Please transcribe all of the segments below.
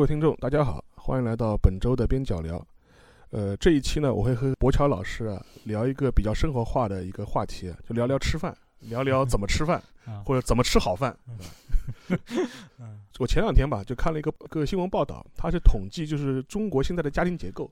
各位听众，大家好，欢迎来到本周的边角聊。呃，这一期呢，我会和博乔老师啊聊一个比较生活化的一个话题，就聊聊吃饭，聊聊怎么吃饭，或者怎么吃好饭。我前两天吧，就看了一个个新闻报道，它是统计就是中国现在的家庭结构，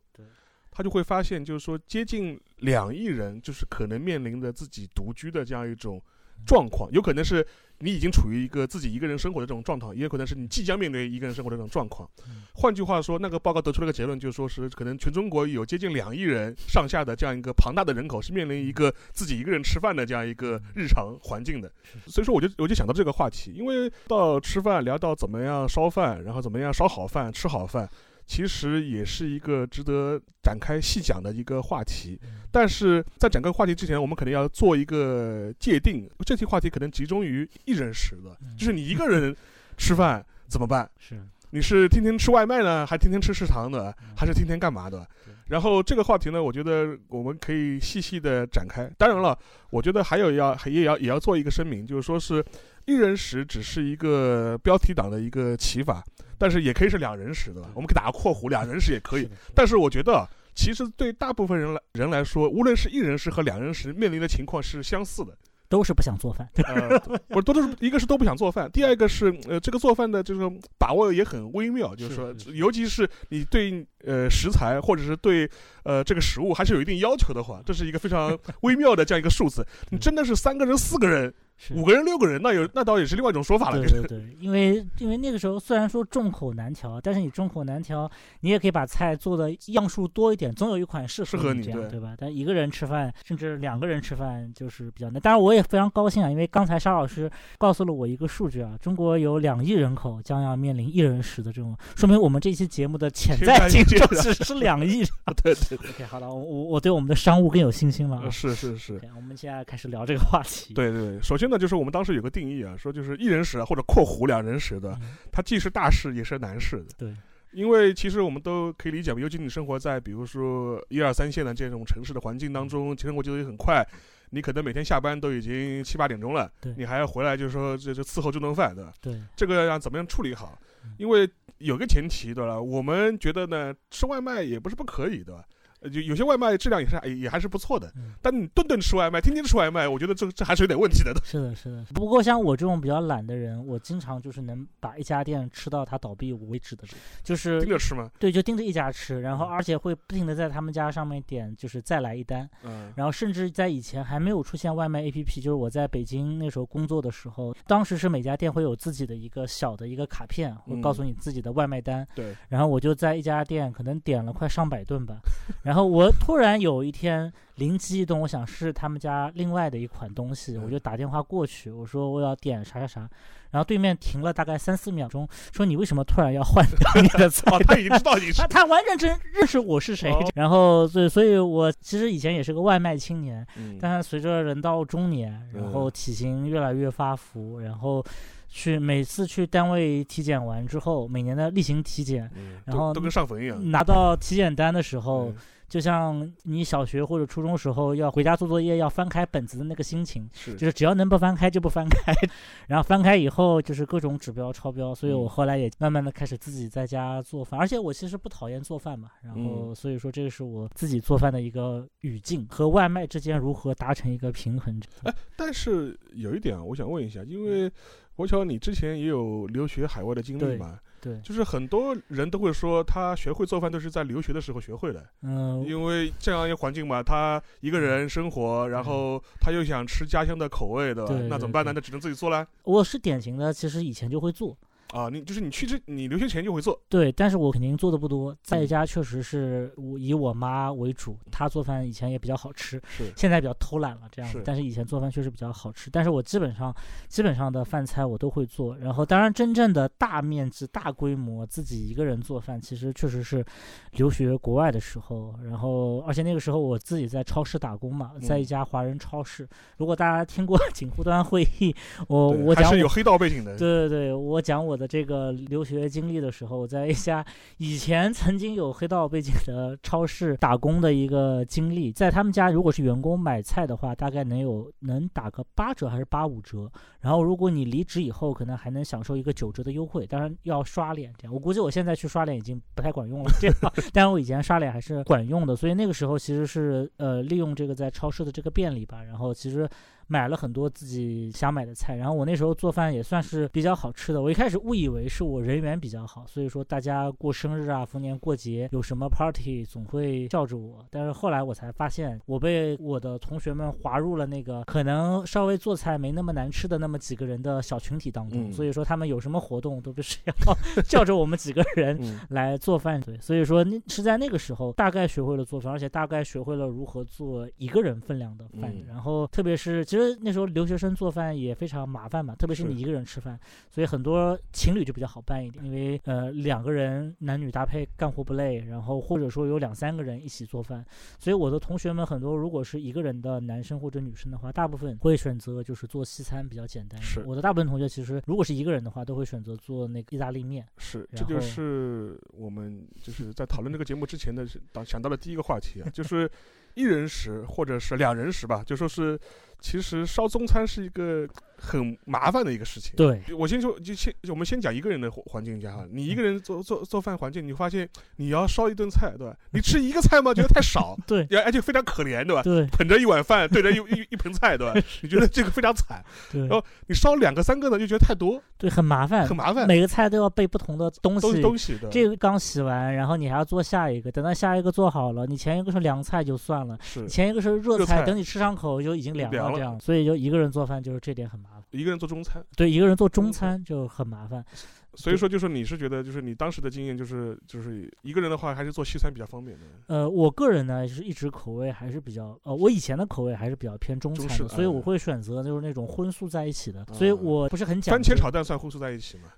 他就会发现，就是说接近两亿人，就是可能面临着自己独居的这样一种状况，有可能是。你已经处于一个自己一个人生活的这种状态，也有可能是你即将面对一个人生活的这种状况。换句话说，那个报告得出了个结论，就是说是可能全中国有接近两亿人上下的这样一个庞大的人口是面临一个自己一个人吃饭的这样一个日常环境的。所以说，我就我就想到这个话题，因为到吃饭聊到怎么样烧饭，然后怎么样烧好饭、吃好饭。其实也是一个值得展开细讲的一个话题，但是在展开话题之前，我们可能要做一个界定。这期话题可能集中于一人食的，就是你一个人吃饭怎么办？是，你是天天吃外卖呢，还天天吃食堂的，还是天天干嘛的？然后这个话题呢，我觉得我们可以细细的展开。当然了，我觉得还有要也要也要做一个声明，就是说是一人食只是一个标题党的一个起法。但是也可以是两人食的，我们可以打个括弧，两人食也可以。但是我觉得，其实对大部分人来人来说，无论是一人食和两人食，面临的情况是相似的，都是不想做饭。呃，不都是一个是都不想做饭，第二个是呃这个做饭的这个把握也很微妙，就是说，尤其是你对呃食材或者是对呃这个食物还是有一定要求的话，这是一个非常微妙的这样一个数字。你真的是三个人、四个人。五个人、六个人，那有那倒也是另外一种说法了。对对对，因为因为那个时候虽然说众口难调，但是你众口难调，你也可以把菜做的样数多一点，总有一款适合你这样，对吧？但一个人吃饭，甚至两个人吃饭就是比较难。当然，我也非常高兴啊，因为刚才沙老师告诉了我一个数据啊，中国有两亿人口将要面临一人食的这种，说明我们这期节目的潜在听众只是两亿。对对对。OK，好了，我我对我们的商务更有信心了啊。是是是。我们现在开始聊这个话题。对对，首先。那就是我们当时有个定义啊，说就是一人食或者括弧两人食的，它既是大事也是难事的。对，因为其实我们都可以理解嘛，尤其你生活在比如说一二三线的这种城市的环境当中，生活节奏也很快，你可能每天下班都已经七八点钟了，你还要回来就是说这这伺候这顿饭，对吧？对，这个要怎么样处理好？因为有个前提，对吧？我们觉得呢，吃外卖也不是不可以，对吧？呃，就有些外卖质量也是也还是不错的，但你顿顿吃外卖，天天吃外卖，我觉得这这还是有点问题的。是的，是的。不过像我这种比较懒的人，我经常就是能把一家店吃到它倒闭为止的，就是盯着吃吗？对，就盯着一家吃，然后而且会不停的在他们家上面点，就是再来一单。嗯。然后甚至在以前还没有出现外卖 APP，就是我在北京那时候工作的时候，当时是每家店会有自己的一个小的一个卡片，会告诉你自己的外卖单。对。然后我就在一家店可能点了快上百顿吧。然后我突然有一天灵机一动，我想试试他们家另外的一款东西，我就打电话过去，我说我要点啥啥啥，然后对面停了大概三四秒钟，说你为什么突然要换你的菜？他已经知道你是 他，他完全真认识我是谁。然后所以，所以我其实以前也是个外卖青年，但是随着人到中年，然后体型越来越发福，然后。去每次去单位体检完之后，每年的例行体检，然后都跟上坟一样。拿到体检单的时候，就像你小学或者初中时候要回家做作业要翻开本子的那个心情，就是只要能不翻开就不翻开。然后翻开以后就是各种指标超标，所以我后来也慢慢的开始自己在家做饭。而且我其实不讨厌做饭嘛，然后所以说这个是我自己做饭的一个语境和外卖之间如何达成一个平衡。哎，但是有一点啊，我想问一下，因为。国乔，你之前也有留学海外的经历嘛？对，就是很多人都会说，他学会做饭都是在留学的时候学会的。嗯，因为这样一个环境嘛，他一个人生活，然后他又想吃家乡的口味的，那怎么办呢？那只能自己做啦。我是典型的，其实以前就会做。啊，你就是你去之，你留学前就会做，对，但是我肯定做的不多，在家确实是我以我妈为主，她做饭以前也比较好吃，是，现在比较偷懒了这样子，但是以前做饭确实比较好吃，但是我基本上基本上的饭菜我都会做，然后当然真正的大面积大规模自己一个人做饭，其实确实是留学国外的时候，然后而且那个时候我自己在超市打工嘛，在一家华人超市，如果大家听过 锦湖端会议，我我讲是有黑道背景的，对对对，我讲我。的这个留学经历的时候，我在一家以前曾经有黑道背景的超市打工的一个经历，在他们家如果是员工买菜的话，大概能有能打个八折还是八五折，然后如果你离职以后，可能还能享受一个九折的优惠，当然要刷脸这样。我估计我现在去刷脸已经不太管用了，这样，但我以前刷脸还是管用的，所以那个时候其实是呃利用这个在超市的这个便利吧，然后其实。买了很多自己想买的菜，然后我那时候做饭也算是比较好吃的。我一开始误以为是我人缘比较好，所以说大家过生日啊、逢年过节有什么 party 总会叫着我。但是后来我才发现，我被我的同学们划入了那个可能稍微做菜没那么难吃的那么几个人的小群体当中。所以说他们有什么活动都必须要 叫着我们几个人 来做饭。对，所以说那是在那个时候大概学会了做饭，而且大概学会了如何做一个人分量的饭。然后特别是其实。其实那时候留学生做饭也非常麻烦嘛，特别是你一个人吃饭，所以很多情侣就比较好办一点，因为呃两个人男女搭配干活不累，然后或者说有两三个人一起做饭，所以我的同学们很多如果是一个人的男生或者女生的话，大部分会选择就是做西餐比较简单。是，我的大部分同学其实如果是一个人的话，都会选择做那个意大利面。是，这就是我们就是在讨论这个节目之前的想想到的第一个话题啊，就是一人食或者是两人食吧，就说是。其实烧中餐是一个。很麻烦的一个事情。对，我先说，就先我们先讲一个人的环境下哈。你一个人做做做饭环境，你发现你要烧一顿菜，对吧？你吃一个菜吗？觉得太少。对，而且非常可怜，对吧？对，捧着一碗饭，对着一一一盆菜，对吧？你觉得这个非常惨。对。然后你烧两个三个呢，就觉得太多。对，很麻烦。很麻烦。每个菜都要备不同的东西。东西的。这个刚洗完，然后你还要做下一个。等到下一个做好了，你前一个是凉菜就算了，是前一个是热菜，等你吃上口就已经凉了，这样。所以就一个人做饭就是这点很麻烦。一个人做中餐，对，一个人做中餐就很麻烦。所以说，就是你是觉得，就是你当时的经验，就是就是一个人的话，还是做西餐比较方便的。呃，我个人呢，就是一直口味还是比较，呃，我以前的口味还是比较偏中餐的，所以我会选择就是那种荤素在一起的。所以我不是很讲番茄炒蛋算荤素在一起吗？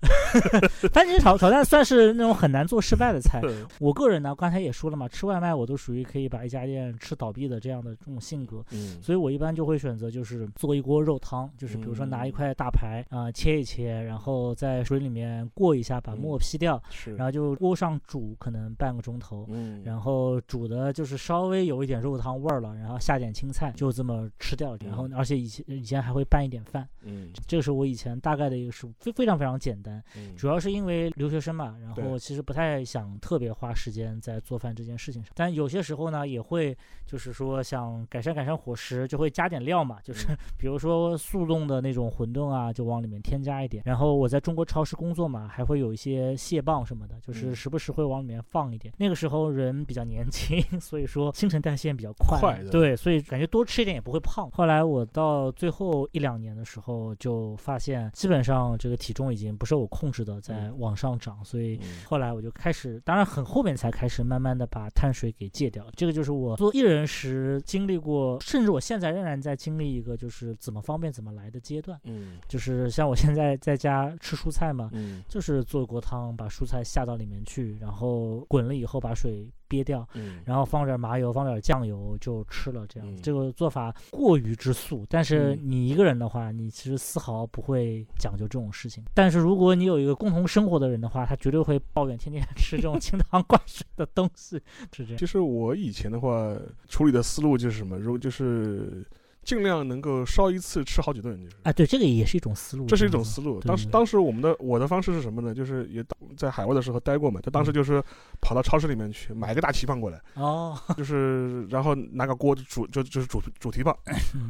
番茄炒炒蛋算是那种很难做失败的菜。我个人呢，刚才也说了嘛，吃外卖我都属于可以把一家店吃倒闭的这样的这种性格。嗯。所以我一般就会选择就是做一锅肉汤，就是比如说拿一块大排啊切一切，然后在水里面过一下，把沫。劈掉，然后就锅上煮，可能半个钟头，嗯，然后煮的就是稍微有一点肉汤味儿了，然后下点青菜，就这么吃掉。然后而且以前以前还会拌一点饭，嗯，这个是我以前大概的一个食谱，非非常非常简单。主要是因为留学生嘛，然后其实不太想特别花时间在做饭这件事情上。但有些时候呢，也会就是说想改善改善伙食，就会加点料嘛，就是 比如说速冻的那种馄饨啊，就往里面添加一点。然后我在中国超市工作嘛，还会有一些。蟹棒什么的，就是时不时会往里面放一点。那个时候人比较年轻，所以说新陈代谢比较快，对，所以感觉多吃一点也不会胖。后来我到最后一两年的时候，就发现基本上这个体重已经不受我控制的在往上涨，所以后来我就开始，当然很后面才开始慢慢的把碳水给戒掉。这个就是我做艺人时经历过，甚至我现在仍然在经历一个就是怎么方便怎么来的阶段。嗯，就是像我现在在家吃蔬菜嘛，嗯，就是做锅汤。把蔬菜下到里面去，然后滚了以后把水憋掉，嗯，然后放点麻油，放点酱油就吃了。这样这个做法过于之素，但是你一个人的话，你其实丝毫不会讲究这种事情。但是如果你有一个共同生活的人的话，他绝对会抱怨天天 吃这种清汤寡水的东西，是这样。其实我以前的话处理的思路就是什么，如果就是。尽量能够烧一次吃好几顿，就是啊，对，这个也是一种思路。这是一种思路。当时当时我们的我的方式是什么呢？就是也在海外的时候待过嘛，他当时就是跑到超市里面去买个大蹄膀过来，哦，就是然后拿个锅煮，就就是煮煮蹄膀，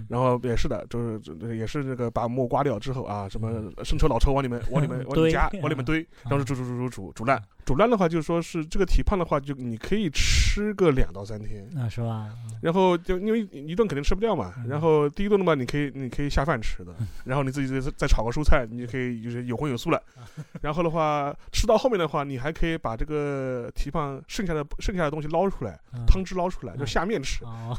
然后也是的，就是也是那个把沫刮掉之后啊，什么生抽老抽往里面往里面 往里面加往里面堆，然后煮煮煮煮煮煮烂。煮烂的话，就是说是这个蹄膀的话，就你可以吃个两到三天，啊，是吧？然后就因为一顿肯定吃不掉嘛，然后第一顿的话，你可以你可以下饭吃的，然后你自己再再炒个蔬菜，你就可以就是有荤有素了。然后的话，吃到后面的话，你还可以把这个蹄膀剩下的剩下的东西捞出来，汤汁捞出来，就下面吃。哦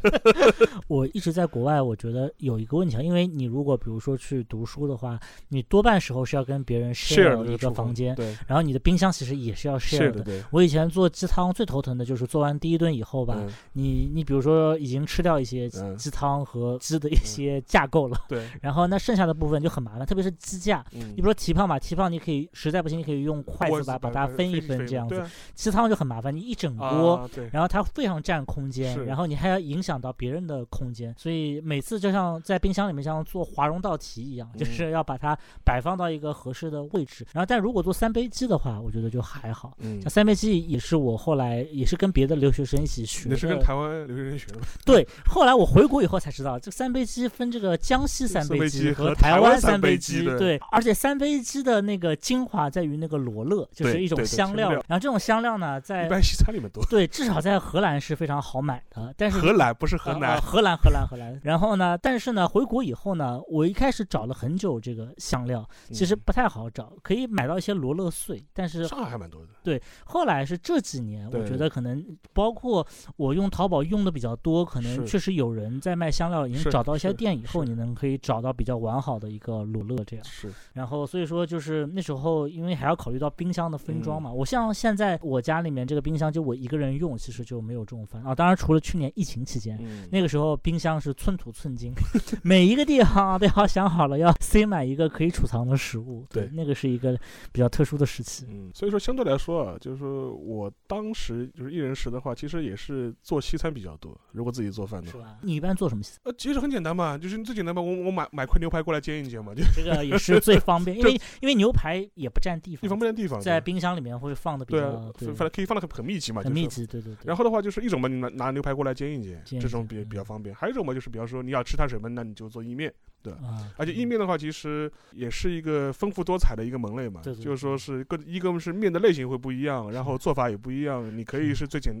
我一直在国外，我觉得有一个问题啊，因为你如果比如说去读书的话，你多半时候是要跟别人 share 一个房间，对，然后你的冰。箱其实也是要 share 的。我以前做鸡汤最头疼的就是做完第一顿以后吧，你你比如说已经吃掉一些鸡鸡汤和鸡的一些架构了。对。然后那剩下的部分就很麻烦，特别是鸡架。嗯。你比如说蹄膀嘛，蹄膀你可以实在不行，你可以用筷子把把它分一分这样子。鸡汤就很麻烦，你一整锅，然后它非常占空间，然后你还要影响到别人的空间，所以每次就像在冰箱里面像做华容道题一样，就是要把它摆放到一个合适的位置。然后但如果做三杯鸡的话，我觉得就还好。嗯。像三杯鸡也是我后来也是跟别的留学生一起学。你是跟台湾留学生学的吗？对，后来我回国以后才知道，这三杯鸡分这个江西三杯鸡和台湾三杯鸡。对，而且三杯鸡的那个精华在于那个罗勒，就是一种香料。然后这种香料呢，在一般西餐里面多。对，至少在荷兰是非常好买的。但是荷兰不是河南，荷兰荷兰荷兰。然后呢，但是呢，回国以后呢，我一开始找了很久这个香料，其实不太好找，可以买到一些罗勒碎，但是上海还蛮多的。对，后来是这几年，我觉得可能包括我用淘宝用的比较多，可能确实有人在卖香料，已经找到一些店以后，你能可以找到比较完好的一个罗勒这样。是。然后所以说就是那时候，因为还要考虑到冰箱的分装嘛，我像现在我家里面这个冰箱就我一个人用，其实就没有这种烦啊。当然除了去年疫情期间，那个时候冰箱是寸土寸金，每一个地方都要想好了要塞满一个可以储藏的食物。对，那个是一个比较特殊的时期。嗯，所以说相对来说啊，就是说我当时就是一人食的话，其实也是做西餐比较多。如果自己做饭的话，你一般做什么？呃，其实很简单嘛，就是最简单嘛，我我买买块牛排过来煎一煎嘛，就这个也是最方便，因为因为牛排也不占地方，地方不占地方，在冰箱里面会放的比较，对，放可以放的很很密集嘛，很密集，对对对。然后的话就是一种嘛，你拿拿牛排过来煎一煎，这种比比较方便。还有一种嘛，就是比方说你要吃碳水嘛，那你就做意面。对，而且意面的话，其实也是一个丰富多彩的一个门类嘛。就是说是各一个是面的类型会不一样，然后做法也不一样。你可以是最简，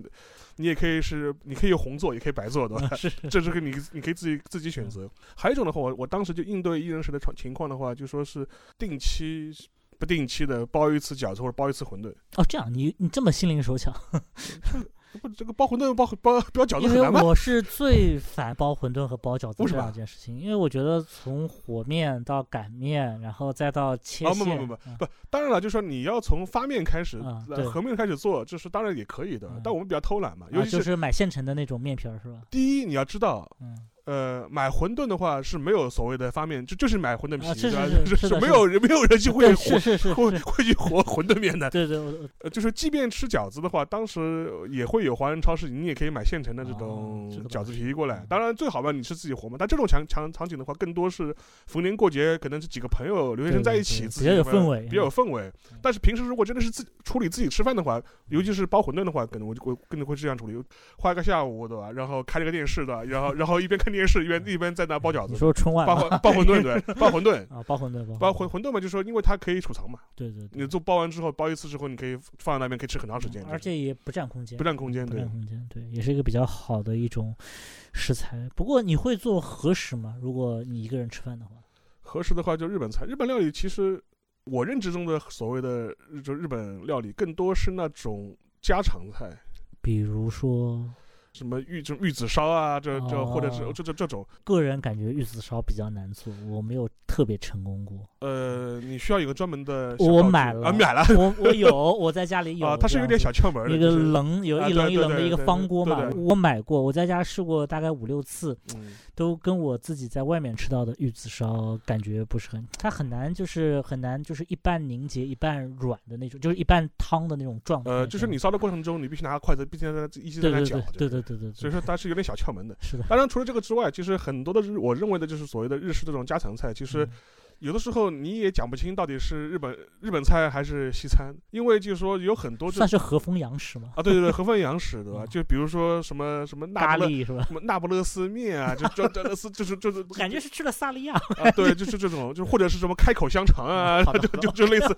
你也可以是，你可以红做，也可以白做，对吧？是，这是个你你可以自己自己选择。还有一种的话，我我当时就应对一人食的情况的话，就说是定期不定期的包一次饺子或者包一次馄饨。哦，这样你你这么心灵手巧。不，这个包馄饨包包包饺子很难吗？我是最烦包馄饨和包饺子这两件事情，因为我觉得从和面到擀面，然后再到切啊，不不不不不，当然了，就是说你要从发面开始，和面开始做，就是当然也可以的，但我们比较偷懒嘛，尤其是买现成的那种面皮儿，是吧？第一，你要知道，嗯。呃，买馄饨的话是没有所谓的发面，就就是买馄饨皮，是是是，没有人没有人去会会会会去和馄饨面的。对对，呃，就是即便吃饺子的话，当时也会有华人超市，你也可以买现成的这种饺子皮过来。当然最好吧，你是自己和嘛。但这种场场场景的话，更多是逢年过节，可能是几个朋友留学生在一起，比较有氛围，比较有氛围。但是平时如果真的是自处理自己吃饭的话，尤其是包馄饨的话，可能我就我更会这样处理，花一个下午对吧？然后开了个电视对吧，然后然后一边看电视一边一边。在那包饺子，说春晚包包馄饨对，包馄饨啊，包馄饨包馄馄饨嘛，就是说因为它可以储藏嘛，对对，你做包完之后包一次之后，你可以放在那边可以吃很长时间，而且也不占空间，不占空间，不占空间，对，也是一个比较好的一种食材。不过你会做和食吗？如果你一个人吃饭的话，和食的话就日本菜，日本料理其实我认知中的所谓的就日本料理更多是那种家常菜，比如说。什么玉这玉子烧啊，这这或者是这这这种，个人感觉玉子烧比较难做，我没有特别成功过。呃，你需要有个专门的，我买了啊，买了，我我有，我在家里有。啊，它是有点小窍门，一个棱，有一棱一棱的一个方锅嘛，我买过，我在家试过大概五六次，都跟我自己在外面吃到的玉子烧感觉不是很，它很难，就是很难，就是一半凝结一半软的那种，就是一半汤的那种状态。呃，就是你烧的过程中，你必须拿个筷子，必须在一直在那搅，对对对对，所以说它是有点小窍门的。是的，当然除了这个之外，其实很多的日，我认为的就是所谓的日式这种家常菜，其实。有的时候你也讲不清到底是日本日本菜还是西餐，因为就是说有很多算是和风洋食吗？啊，对对对，和风洋食对吧？就比如说什么什么咖喱是吧？什么那不勒斯面啊，就就就 是就是 感觉是吃了萨利亚啊，对，就是这种，就或者是什么开口香肠啊，就就就类似，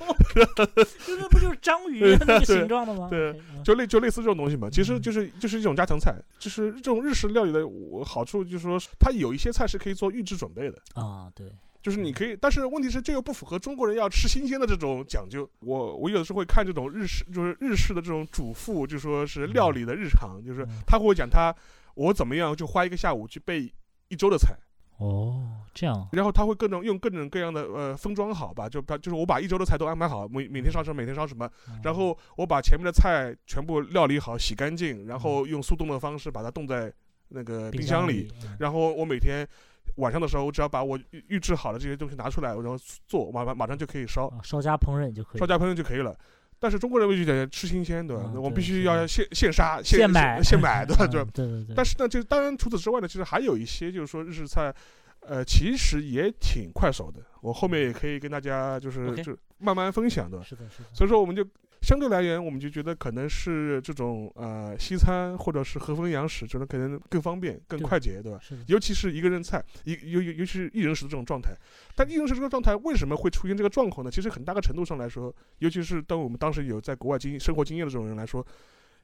就那不就是章鱼那个形状的吗？对，就类就类似这种东西嘛。其实就是就是一种家常菜，就是这种日式料理的好处就是说它有一些菜是可以做预制准备的啊，对。就是你可以，但是问题是这又不符合中国人要吃新鲜的这种讲究。我我有的时候会看这种日式，就是日式的这种主妇，就说是料理的日常，就是他会讲他我怎么样就花一个下午去备一周的菜。哦，这样。然后他会各种用各种各样的呃封装好吧，就把就是我把一周的菜都安排好，每每天烧什么，每天烧什么，然后我把前面的菜全部料理好，洗干净，然后用速冻的方式把它冻在那个冰箱里，然后我每天晚上的时候，我只要把我预预制好的这些东西拿出来，然后做，马马马上就可以烧，稍加烹饪就可以，烧加烹饪就可以了。但是中国人就得吃新鲜，对吧？我必须要现现杀、现买、现买，对吧？对对对对。但是呢，就当然除此之外呢，其实还有一些，就是说日式菜，呃，其实也挺快手的。我后面也可以跟大家就是就慢慢分享的。是的，是的。所以说我们就。相对来言，我们就觉得可能是这种呃西餐或者是和风洋食，这种可能更方便、更快捷，对吧？尤其是一个人菜，一尤尤尤其是一人食的这种状态。但一人食这个状态为什么会出现这个状况呢？其实很大个程度上来说，尤其是当我们当时有在国外经生活经验的这种人来说，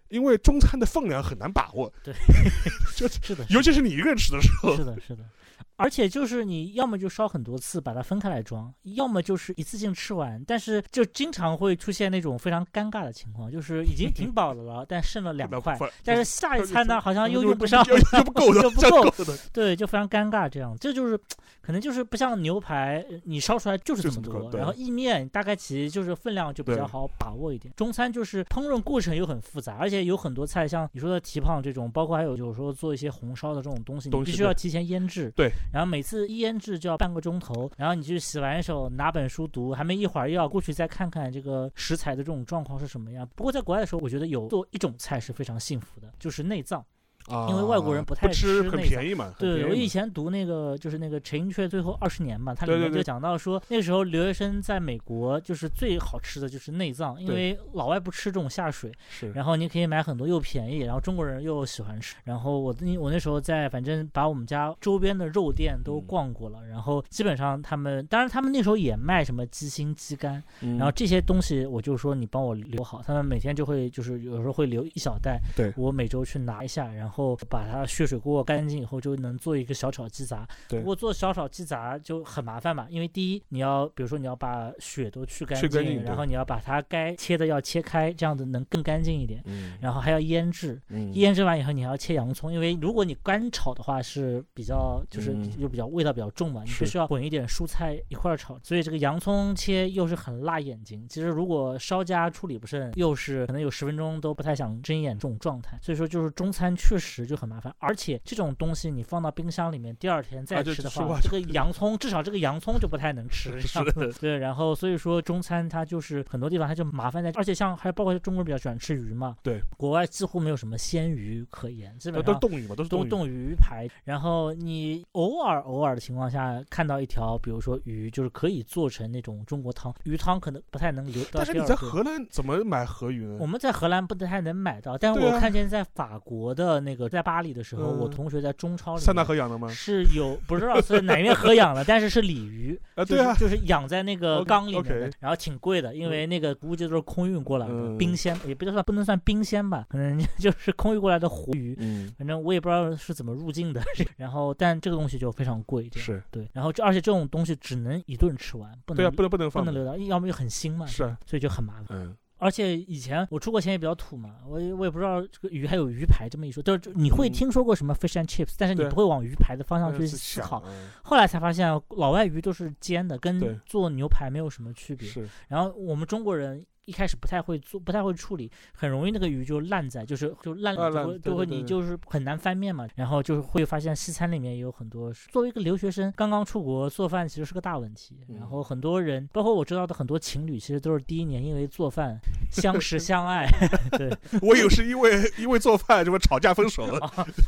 因为中餐的分量很难把握。对，就是的，尤其是你一个人吃的时候。是的，是的。而且就是你要么就烧很多次把它分开来装，要么就是一次性吃完。但是就经常会出现那种非常尴尬的情况，就是已经挺饱的了，但剩了两 块，但是下一餐呢好像又用不上，又不够，又不够，对，就非常尴尬。这样，这就是可能就是不像牛排，你烧出来就是这么多。然后意面大概其实就是分量就比较好把握一点。中餐就是烹饪过程又很复杂，而且有很多菜，像你说的蹄膀这种，包括还有有时候做一些红烧的这种东西，你必须要提前腌制。对。然后每次一腌制就要半个钟头，然后你去洗完手拿本书读，还没一会儿又要过去再看看这个食材的这种状况是什么样。不过在国外的时候，我觉得有做一种菜是非常幸福的，就是内脏。啊，因为外国人不太吃，很便宜嘛。对，我以前读那个就是那个陈寅恪最后二十年嘛，它里面就讲到说，那个时候留学生在美国就是最好吃的就是内脏，因为老外不吃这种下水，是。然后你可以买很多又便宜，然后中国人又喜欢吃。然后我那我那时候在反正把我们家周边的肉店都逛过了，然后基本上他们，当然他们那时候也卖什么鸡心、鸡肝，然后这些东西我就说你帮我留好，他们每天就会就是有时候会留一小袋，对我每周去拿一下，然后把它。血水过干净以后，就能做一个小炒鸡杂。不过做小炒鸡杂就很麻烦嘛，因为第一你要，比如说你要把血都去干净，然后你要把它该切的要切开，这样子能更干净一点。嗯。然后还要腌制，腌制完以后你还要切洋葱，因为如果你干炒的话是比较就是就比较味道比较重嘛，你必须要混一点蔬菜一块炒，所以这个洋葱切又是很辣眼睛。其实如果稍加处理不慎，又是可能有十分钟都不太想睁眼这种状态。所以说就是中餐确实就很麻烦。而且这种东西你放到冰箱里面，第二天再吃的话，这个洋葱至少这个洋葱就不太能吃。是的，对。然后所以说中餐它就是很多地方它就麻烦在，而且像还包括中国人比较喜欢吃鱼嘛，对。国外几乎没有什么鲜鱼可言，基本上都是冻鱼嘛，都是冻冻鱼排。然后你偶尔偶尔的情况下看到一条，比如说鱼，就是可以做成那种中国汤，鱼汤可能不太能留。但是你在荷兰怎么买河鱼呢？我们在荷兰不太能买到，但是我看见在法国的那个在巴黎的时候。我同学在中超里，塞纳河养的吗？是有不知道是哪边河养的，但是是鲤鱼 啊，对啊，就是养在那个缸里面的，然后挺贵的，因为那个估计都是空运过来的，冰鲜也不算不能算冰鲜吧，可能 就是空运过来的活鱼，嗯，反正我也不知道是怎么入境的，然后但这个东西就非常贵，是。对，然后这而且这种东西只能一顿吃完，不能不能不能不能留到，要么就很腥嘛，是，所以就很麻烦，嗯。而且以前我出国前也比较土嘛，我我也不知道这个鱼还有鱼排这么一说，就是你会听说过什么 fish and chips，但是你不会往鱼排的方向去思考。后来才发现老外鱼都是煎的，跟做牛排没有什么区别。然后我们中国人。一开始不太会做，不太会处理，很容易那个鱼就烂在，就是就烂了，就会你就是很难翻面嘛。然后就是会发现西餐里面也有很多，作为一个留学生刚刚出国做饭其实是个大问题。然后很多人，包括我知道的很多情侣，其实都是第一年因为做饭 相识相爱。对，我有是因为因为做饭这么吵架分手了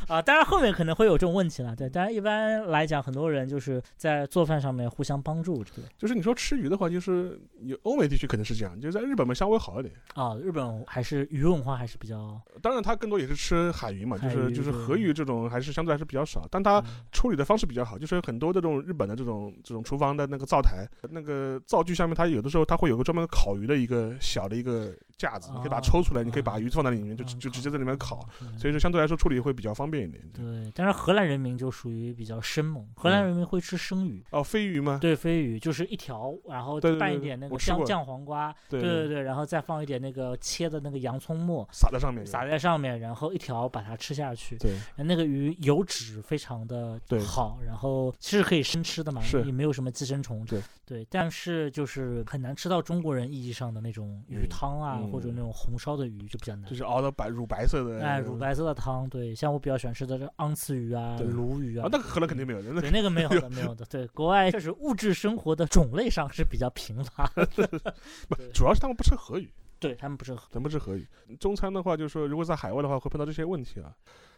啊。当然后面可能会有这种问题了，对。当然一般来讲，很多人就是在做饭上面互相帮助，对。就是你说吃鱼的话，就是有欧美地区可能是这样，就在日本。稍微好一点。啊，日本还是鱼文化还是比较，当然它更多也是吃海鱼嘛，就是就是河鱼这种还是相对还是比较少，但它处理的方式比较好，就是很多的这种日本的这种这种厨房的那个灶台，那个灶具下面它有的时候它会有个专门烤鱼的一个小的一个架子，你可以把它抽出来，你可以把鱼放在里面，就就直接在里面烤，所以说相对来说处理会比较方便一点。对，但是荷兰人民就属于比较生猛，荷兰人民会吃生鱼哦，飞鱼吗？对，飞鱼就是一条，然后拌一点那个酱酱黄瓜，对对对，然后再放一点。那个切的那个洋葱末撒在上面，撒在上面，然后一条把它吃下去。对，那个鱼油脂非常的好，然后其实可以生吃的嘛，也没有什么寄生虫。对对，但是就是很难吃到中国人意义上的那种鱼汤啊，或者那种红烧的鱼就比较难。就是熬的白乳白色的，哎，乳白色的汤，对，像我比较喜欢吃的这昂刺鱼啊、鲈鱼啊，那个可能肯定没有的，对，那个没有的，没有的。对，国外确实物质生活的种类上是比较贫乏，不，主要是他们不吃河鱼。对他们不吃，咱不吃河鱼。中餐的话，就是说，如果在海外的话，会碰到这些问题啊。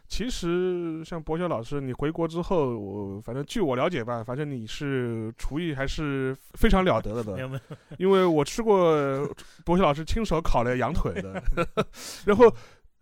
其实，像博学老师，你回国之后，我反正据我了解吧，反正你是厨艺还是非常了得的。的，因为我吃过博学老师亲手烤的羊腿的。然后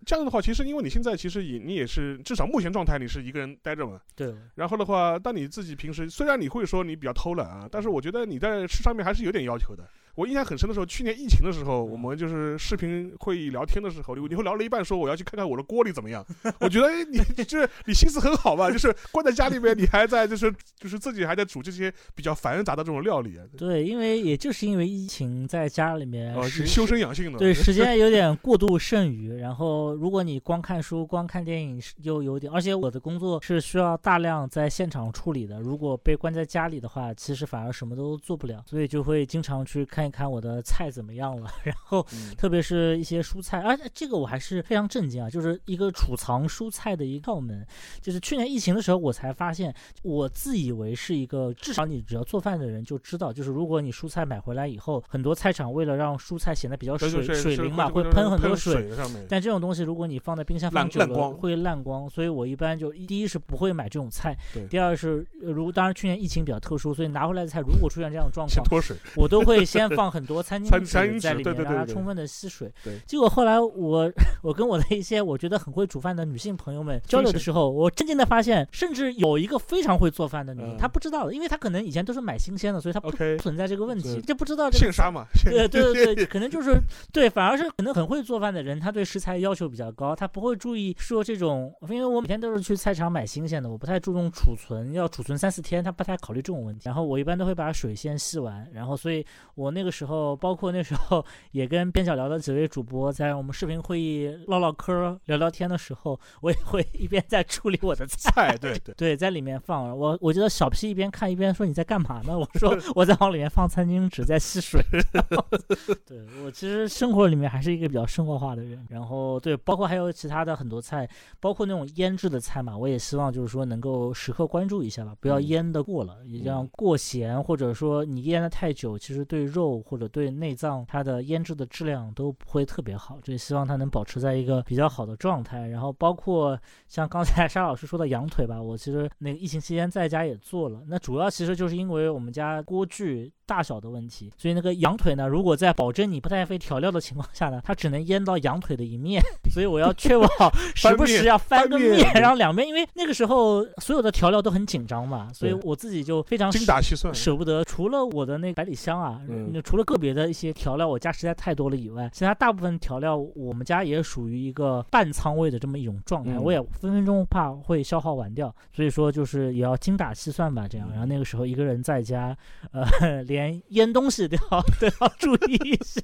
这样的话，其实因为你现在其实也你也是至少目前状态，你是一个人待着嘛。对。然后的话，但你自己平时虽然你会说你比较偷懒啊，但是我觉得你在吃上面还是有点要求的。我印象很深的时候，去年疫情的时候，我们就是视频会议聊天的时候，你你会聊了一半说我要去看看我的锅里怎么样。我觉得哎，你这 你心思很好吧？就是关在家里面，你还在就是就是自己还在煮这些比较繁杂的这种料理。对，因为也就是因为疫情在家里面修身养性的，对时间有点过度剩余。然后如果你光看书、光看电影，又有点，而且我的工作是需要大量在现场处理的。如果被关在家里的话，其实反而什么都做不了，所以就会经常去看。看一看我的菜怎么样了，然后特别是一些蔬菜，而且这个我还是非常震惊啊，就是一个储藏蔬菜的一道门。就是去年疫情的时候，我才发现，我自以为是一个至少你只要做饭的人就知道，就是如果你蔬菜买回来以后，很多菜场为了让蔬菜显得比较水水灵嘛，会喷很多水。但这种东西如果你放在冰箱放久了会烂光，所以我一般就第一是不会买这种菜，第二是如当然去年疫情比较特殊，所以拿回来的菜如果出现这样的状况，我都会先。放很多餐巾纸在里面，让它充分的吸水。结果后来我我跟我的一些我觉得很会煮饭的女性朋友们交流的时候，我震惊的发现，甚至有一个非常会做饭的女人，她不知道的，因为她可能以前都是买新鲜的，所以她不存在这个问题，就不知道。现杀嘛？对对对对，可能就是对，反而是可能很会做饭的人，他对食材要求比较高，他不会注意说这种，因为我每天都是去菜场买新鲜的，我不太注重储存，要储存三四天，他不太考虑这种问题。然后我一般都会把水先吸完，然后所以我那。那个时候，包括那时候也跟边角聊的几位主播在我们视频会议唠唠嗑、聊聊天的时候，我也会一边在处理我的菜，对对对，在里面放。我我觉得小 P 一边看一边说：“你在干嘛呢？”我说：“我在往里面放餐巾纸，在吸水。”对我其实生活里面还是一个比较生活化的人。然后对，包括还有其他的很多菜，包括那种腌制的菜嘛，我也希望就是说能够时刻关注一下吧，不要腌的过了，也这样过咸，或者说你腌的太久，其实对肉。或者对内脏，它的腌制的质量都不会特别好，就希望它能保持在一个比较好的状态。然后包括像刚才 沙老师说的羊腿吧，我其实那个疫情期间在家也做了。那主要其实就是因为我们家锅具。大小的问题，所以那个羊腿呢，如果在保证你不太费调料的情况下呢，它只能腌到羊腿的一面，所以我要确保 时不时要翻个面，然后两边，因为那个时候所有的调料都很紧张嘛，所以我自己就非常精打细算，舍不得。除了我的那百里香啊，除了个别的一些调料我家实在太多了以外，其他大部分调料我们家也属于一个半仓位的这么一种状态，我也分分钟怕会消耗完掉，所以说就是也要精打细算吧，这样。然后那个时候一个人在家，呃，连连腌东西都要 都要注意一下，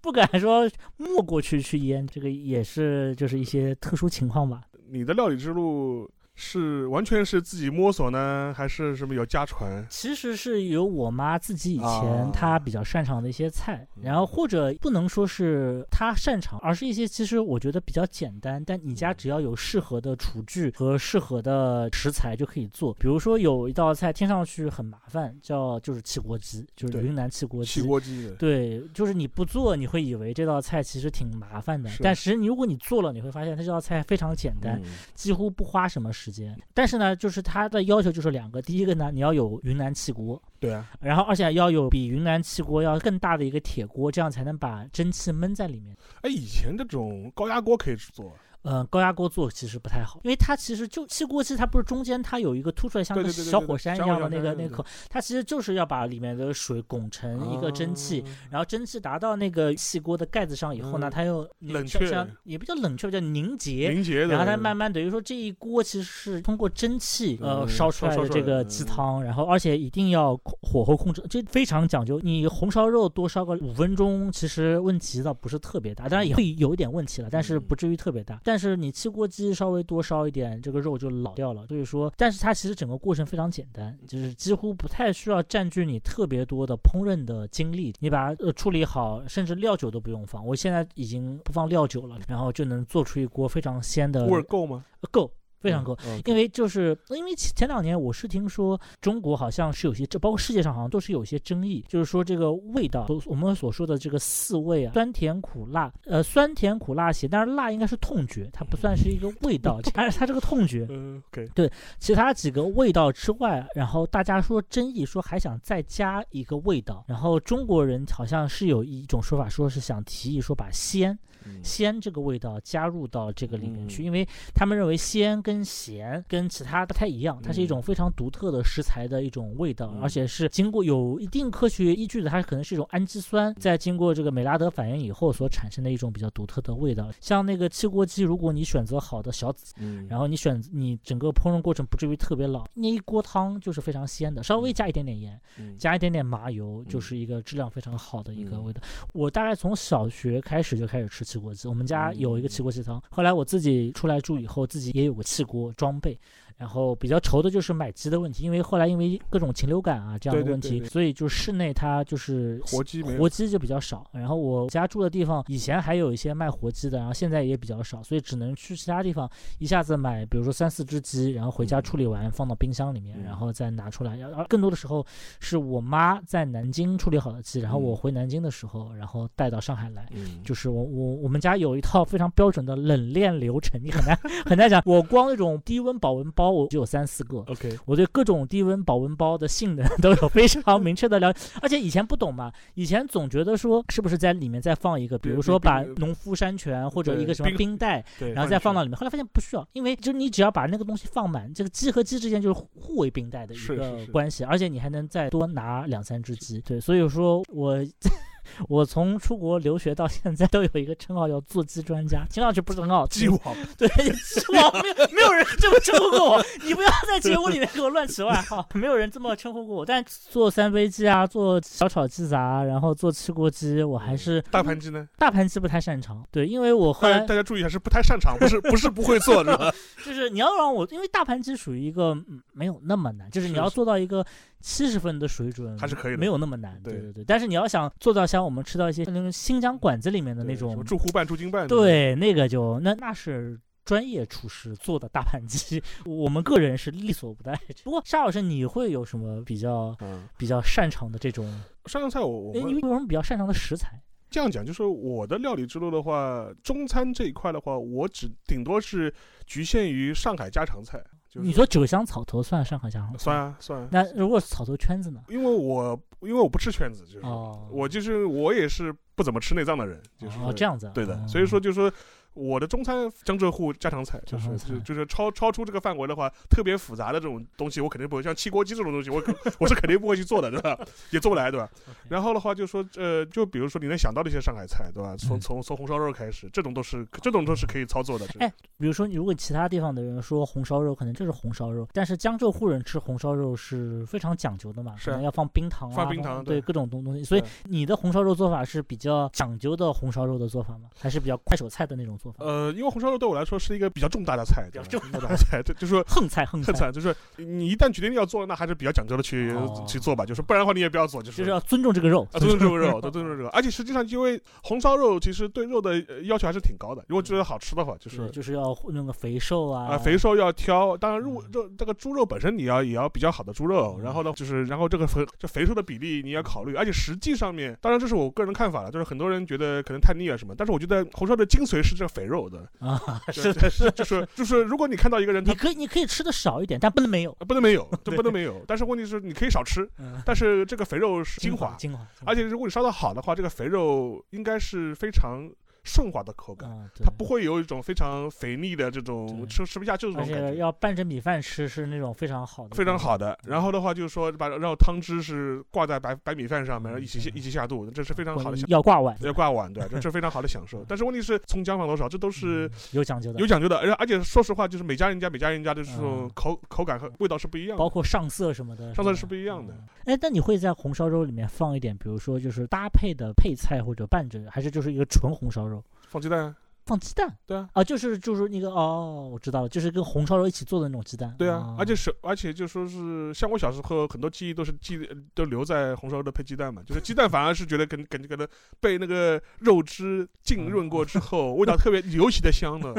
不敢说没过去去腌，这个也是就是一些特殊情况吧。你的料理之路。是完全是自己摸索呢，还是什么有家传？其实是有我妈自己以前她比较擅长的一些菜，然后或者不能说是她擅长，而是一些其实我觉得比较简单，但你家只要有适合的厨具和适合的食材就可以做。比如说有一道菜听上去很麻烦，叫就是汽锅鸡，就是云南汽锅鸡。汽锅鸡对，就是你不做你会以为这道菜其实挺麻烦的，但其实你如果你做了，你会发现它这道菜非常简单，几乎不花什么时。时间，但是呢，就是它的要求就是两个，第一个呢，你要有云南气锅，对啊，然后而且要有比云南气锅要更大的一个铁锅，这样才能把蒸汽闷在里面。哎，以前这种高压锅可以做。呃，高压锅做其实不太好，因为它其实就气锅，器它不是中间它有一个凸出来像个小火山一样的那个那个口，它其实就是要把里面的水拱成一个蒸汽，然后蒸汽达到那个气锅的盖子上以后呢，它又冷却，也不叫冷却，叫凝结，凝结，然后它慢慢等于说这一锅其实是通过蒸汽呃烧出来的这个鸡汤，然后而且一定要火候控制，这非常讲究。你红烧肉多烧个五分钟，其实问题倒不是特别大，当然也会有一点问题了，但是不至于特别大。但是你汽锅鸡稍微多烧一点，这个肉就老掉了。所以说，但是它其实整个过程非常简单，就是几乎不太需要占据你特别多的烹饪的精力。你把它呃处理好，甚至料酒都不用放。我现在已经不放料酒了，然后就能做出一锅非常鲜的。味够吗？够。非常够，因为就是因为前两年我是听说中国好像是有些，这包括世界上好像都是有些争议，就是说这个味道，我们所说的这个四味啊，酸甜苦辣，呃，酸甜苦辣咸，但是辣应该是痛觉，它不算是一个味道，但是它这个痛觉，嗯，对，其他几个味道之外，然后大家说争议说还想再加一个味道，然后中国人好像是有一种说法，说是想提议说把鲜。鲜这个味道加入到这个里面去，因为他们认为鲜跟咸跟其他不太一样，它是一种非常独特的食材的一种味道，而且是经过有一定科学依据的，它可能是一种氨基酸在经过这个美拉德反应以后所产生的一种比较独特的味道。像那个汽锅鸡，如果你选择好的小籽，然后你选你整个烹饪过程不至于特别老，那一锅汤就是非常鲜的，稍微加一点点盐，加一点点麻油，就是一个质量非常好的一个味道。我大概从小学开始就开始吃。汽锅子，我们家有一个汽锅鸡汤。后来我自己出来住以后，自己也有个气锅装备。然后比较愁的就是买鸡的问题，因为后来因为各种禽流感啊这样的问题，所以就室内它就是活鸡活鸡就比较少。然后我家住的地方以前还有一些卖活鸡的，然后现在也比较少，所以只能去其他地方一下子买，比如说三四只鸡，然后回家处理完放到冰箱里面，然后再拿出来。而更多的时候是我妈在南京处理好的鸡，然后我回南京的时候，然后带到上海来。就是我我我们家有一套非常标准的冷链流程，你很难 很难讲。我光那种低温保温包。我就有三四个，OK，我对各种低温保温包的性能 都有非常明确的了解，而且以前不懂嘛，以前总觉得说是不是在里面再放一个，比如说把农夫山泉或者一个什么冰袋，然后再放到里面，后来发现不需要，因为就是你只要把那个东西放满，这个鸡和鸡之间就是互为冰袋的一个关系，而且你还能再多拿两三只鸡，对，所以说我。我从出国留学到现在都有一个称号叫做鸡专家，听上去不是很好。鸡王，对，鸡王，没有没有人这么称呼过我。你不要在节目里面给我乱起外号，没有人这么称呼过我。但做三杯鸡啊，做小炒鸡杂，然后做汽锅鸡，我还是大盘鸡呢？大盘鸡不太擅长。对，因为我后来大家注意一下，是不太擅长，不是不是不会做，是吧？就是你要让我，因为大盘鸡属于一个没有那么难，就是你要做到一个。七十分的水准还是可以的，没有那么难。对对对，但是你要想做到像我们吃到一些那种新疆馆子里面的那种什么驻湖拌、驻京拌，对，那个就那那是专业厨师做的大盘鸡，我们个人是力所不逮。不过沙老师，你会有什么比较比较擅长的这种上菜？我我你有什么比较擅长的食材？这样讲，就是我的料理之路的话，中餐这一块的话，我只顶多是局限于上海家常菜。你说酒香草头算上海家常？算啊算啊。那如果草头圈子呢？因为我因为我不吃圈子，就是我就是我也是不怎么吃内脏的人，就是这样子。对的，所以说就是说。我的中餐江浙沪家常菜就是就就是超超出这个范围的话，特别复杂的这种东西我肯定不会，像汽锅鸡这种东西我 我是肯定不会去做的，对吧？也做不来，对吧？然后的话就说呃，就比如说你能想到的一些上海菜，对吧？从从从红烧肉开始，这种都是这种都是可以操作的。哎，比如说如果其他地方的人说红烧肉可能就是红烧肉，但是江浙沪人吃红烧肉是非常讲究的嘛，可能要放冰糖啊，放冰糖，对各种东东西。所以你的红烧肉做法是比较讲究的红烧肉的做法吗？还是比较快手菜的那种做法？呃，因为红烧肉对我来说是一个比较重大的菜，比较重。大的菜，就就是 横菜横菜，就是你一旦决定要做，那还是比较讲究的去去做吧，就是不然的话你也不要做，就是就是要尊重这个肉，尊重这个肉，尊重这个，而且实际上因为红烧肉其实对肉的要求还是挺高的，如果觉得好吃的话，就是就是要那个肥瘦啊，啊肥瘦要挑，当然肉肉这个猪肉本身你要也要比较好的猪肉，然后呢就是然后这个肥这肥瘦的比例你要考虑，而且实际上面当然这是我个人看法了，就是很多人觉得可能太腻啊什么，但是我觉得红烧的精髓是这个肥肉的啊，是的。是，就是就是，如果你看到一个人，你可以你可以吃的少一点，但不能没有，不能没有，就不能没有。但是问题是，你可以少吃，但是这个肥肉是精华，精华。而且如果你烧的好的话，这个肥肉应该是非常。顺滑的口感，它不会有一种非常肥腻的这种吃吃不下就这种感觉。要拌着米饭吃是那种非常好的，非常好的。然后的话就是说，把让汤汁是挂在白白米饭上面，然后一起一起下肚，这是非常好的。要挂碗，要挂碗，对，这是非常好的享受。但是问题是，葱姜放多少，这都是有讲究的，有讲究的。而而且说实话，就是每家人家每家人家的这种口口感和味道是不一样的，包括上色什么的，上色是不一样的。哎，那你会在红烧肉里面放一点，比如说就是搭配的配菜或者拌着，还是就是一个纯红烧肉？放鸡蛋。放鸡蛋？对啊，啊，就是就是那个哦，我知道了，就是跟红烧肉一起做的那种鸡蛋。对啊，而且是而且就说是像我小时候很多记忆都是记都留在红烧肉的配鸡蛋嘛，就是鸡蛋反而是觉得跟跟跟能被那个肉汁浸润过之后，味道特别 尤其的香呢。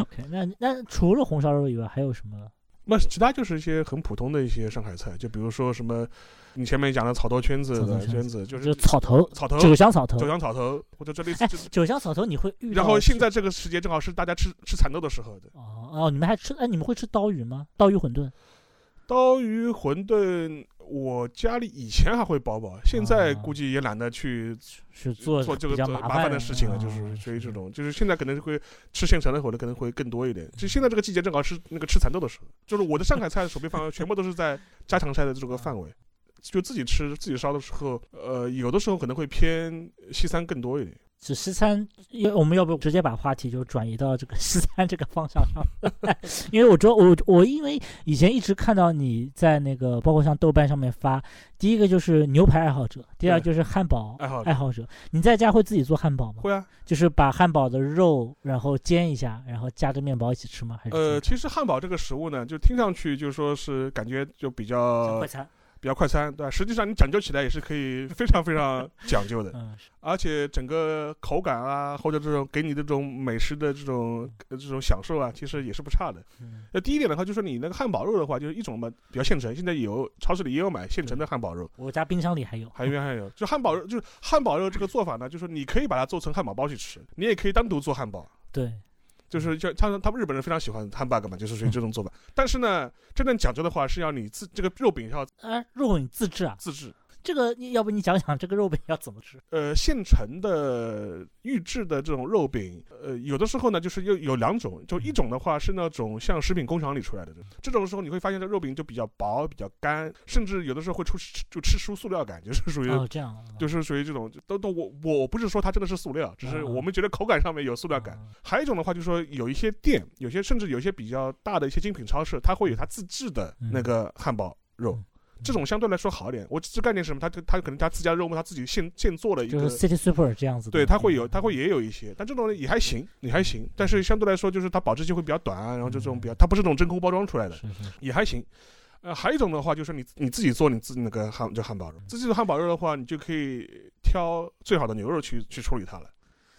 OK，那那除了红烧肉以外还有什么？那其他就是一些很普通的一些上海菜，就比如说什么，你前面讲的草头圈子的圈子，就是草头、草头、酒香草头、酒香草头，或者这类似。酒香草头你会遇到然后现在这个时节正好是大家吃吃蚕豆的时候的。哦哦，你们还吃？哎，你们会吃刀鱼吗？刀鱼馄饨？刀鱼馄饨。我家里以前还会包包，现在估计也懒得去去做做这个麻烦的事情了，就是所以这种，就是现在可能会吃现成的，或者可能会更多一点。就现在这个季节正好是那个吃蚕豆的时候，就是我的上海菜手边范围全部都是在家常菜的这个范围，就自己吃自己烧的时候，呃，有的时候可能会偏西餐更多一点。是西餐，因为我们要不直接把话题就转移到这个西餐这个方向上？因为我知道我我因为以前一直看到你在那个包括像豆瓣上面发，第一个就是牛排爱好者，第二就是汉堡爱好爱好者。你在家会自己做汉堡吗？会啊，就是把汉堡的肉然后煎一下，然后加着面包一起吃吗？还是呃，其实汉堡这个食物呢，就听上去就说是感觉就比较快餐。比较快餐，对吧？实际上你讲究起来也是可以非常非常 讲究的，而且整个口感啊，或者这种给你这种美食的这种这种享受啊，其实也是不差的。那第一点的话，就是你那个汉堡肉的话，就是一种嘛比较现成，现在有超市里也有买现成的汉堡肉。我家冰箱里还有，还有还有，就汉堡肉，就是汉堡肉这个做法呢，就是你可以把它做成汉堡包去吃，你也可以单独做汉堡。对。就是就他们，他们日本人非常喜欢汉堡嘛，就是属于这种做法。但是呢，真正讲究的话是要你自这个肉饼要，呃，肉饼自制啊，自制。这个要不你讲讲这个肉饼要怎么吃？呃，现成的预制的这种肉饼，呃，有的时候呢，就是有有两种，就一种的话是那种像食品工厂里出来的，这种时候你会发现这肉饼就比较薄、比较干，甚至有的时候会出就吃出塑料感，就是属于这样，就是属于这种都都我我不是说它真的是塑料，只是我们觉得口感上面有塑料感。还有一种的话就是说有一些店，有些甚至有一些比较大的一些精品超市，它会有它自制的那个汉堡肉。这种相对来说好一点。我这概念是什么？他他可能他自家肉末他自己现现做的一个，就是 City Super 这样子。对，他会有，他会也有一些，但这种也还行，也还行。但是相对来说，就是它保质期会比较短啊，然后就这种比较，它不是那种真空包装出来的，也还行。呃，还有一种的话，就是你你自己做你自己那个汉就汉堡肉，自己做汉堡肉的话，你就可以挑最好的牛肉去去处理它了。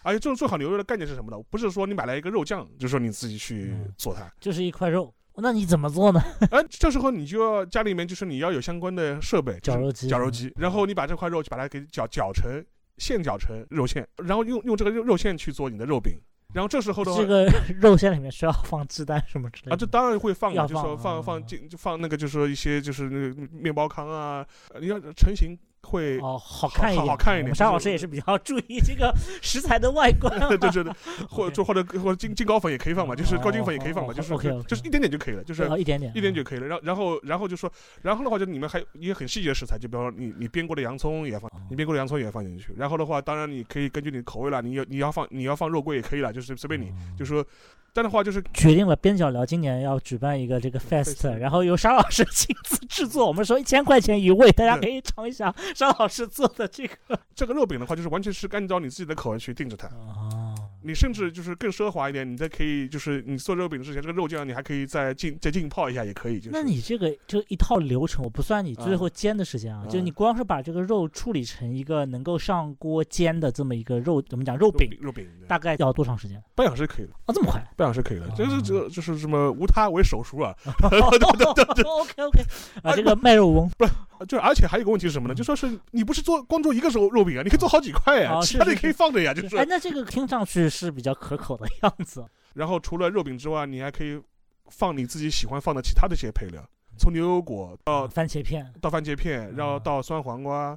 而且这种最好牛肉的概念是什么呢？不是说你买来一个肉酱，就是说你自己去做它，就是一块肉。那你怎么做呢？哎，这时候你就要家里面就是你要有相关的设备，绞肉机，绞肉机。然后你把这块肉就把它给绞绞成现绞成肉馅，然后用用这个肉肉馅去做你的肉饼。然后这时候的话，这个 肉馅里面需要放鸡蛋什么之类的啊？这当然会放，就说放放进就放那个，就是说一些就是那个面包糠啊，你要成型。会哦，好看一点，好看一点。沙老师也是比较注意这个食材的外观。对对对，或者或者或者金金膏粉也可以放嘛，就是高筋粉也可以放嘛，就是就是一点点就可以了，就是一点点，一点就可以了。然后然后然后就说，然后的话就你们还有一些很细节的食材，就比方说你你煸过的洋葱也要放，你煸过的洋葱也要放进去。然后的话，当然你可以根据你口味了，你要你要放你要放肉桂也可以了，就是随便你，就说。这样的话就是决定了边角聊今年要举办一个这个 fest，然后由沙老师 亲自制作，我们说一千块钱一位，大家可以尝一下沙老师做的这个 这个肉饼的话，就是完全是按照你自己的口味去定制它。你甚至就是更奢华一点，你再可以就是你做肉饼之前，这个肉酱你还可以再浸再浸泡一下也可以。就那你这个就一套流程，我不算你最后煎的时间啊，就你光是把这个肉处理成一个能够上锅煎的这么一个肉，怎么讲肉饼？肉饼大概要多长时间？半小时可以了。啊，这么快？半小时可以了。就是这个就是什么无他为手熟啊。OK OK 啊，这个卖肉翁不是，就而且还有个问题是什么呢？就说是你不是做光做一个肉肉饼啊，你可以做好几块呀，其他的可以放着呀，就是。哎，那这个听上去是比较可口。的 样子，然后除了肉饼之外，你还可以放你自己喜欢放的其他的一些配料，从牛油果到番茄片，到番茄片，然后到酸黄瓜，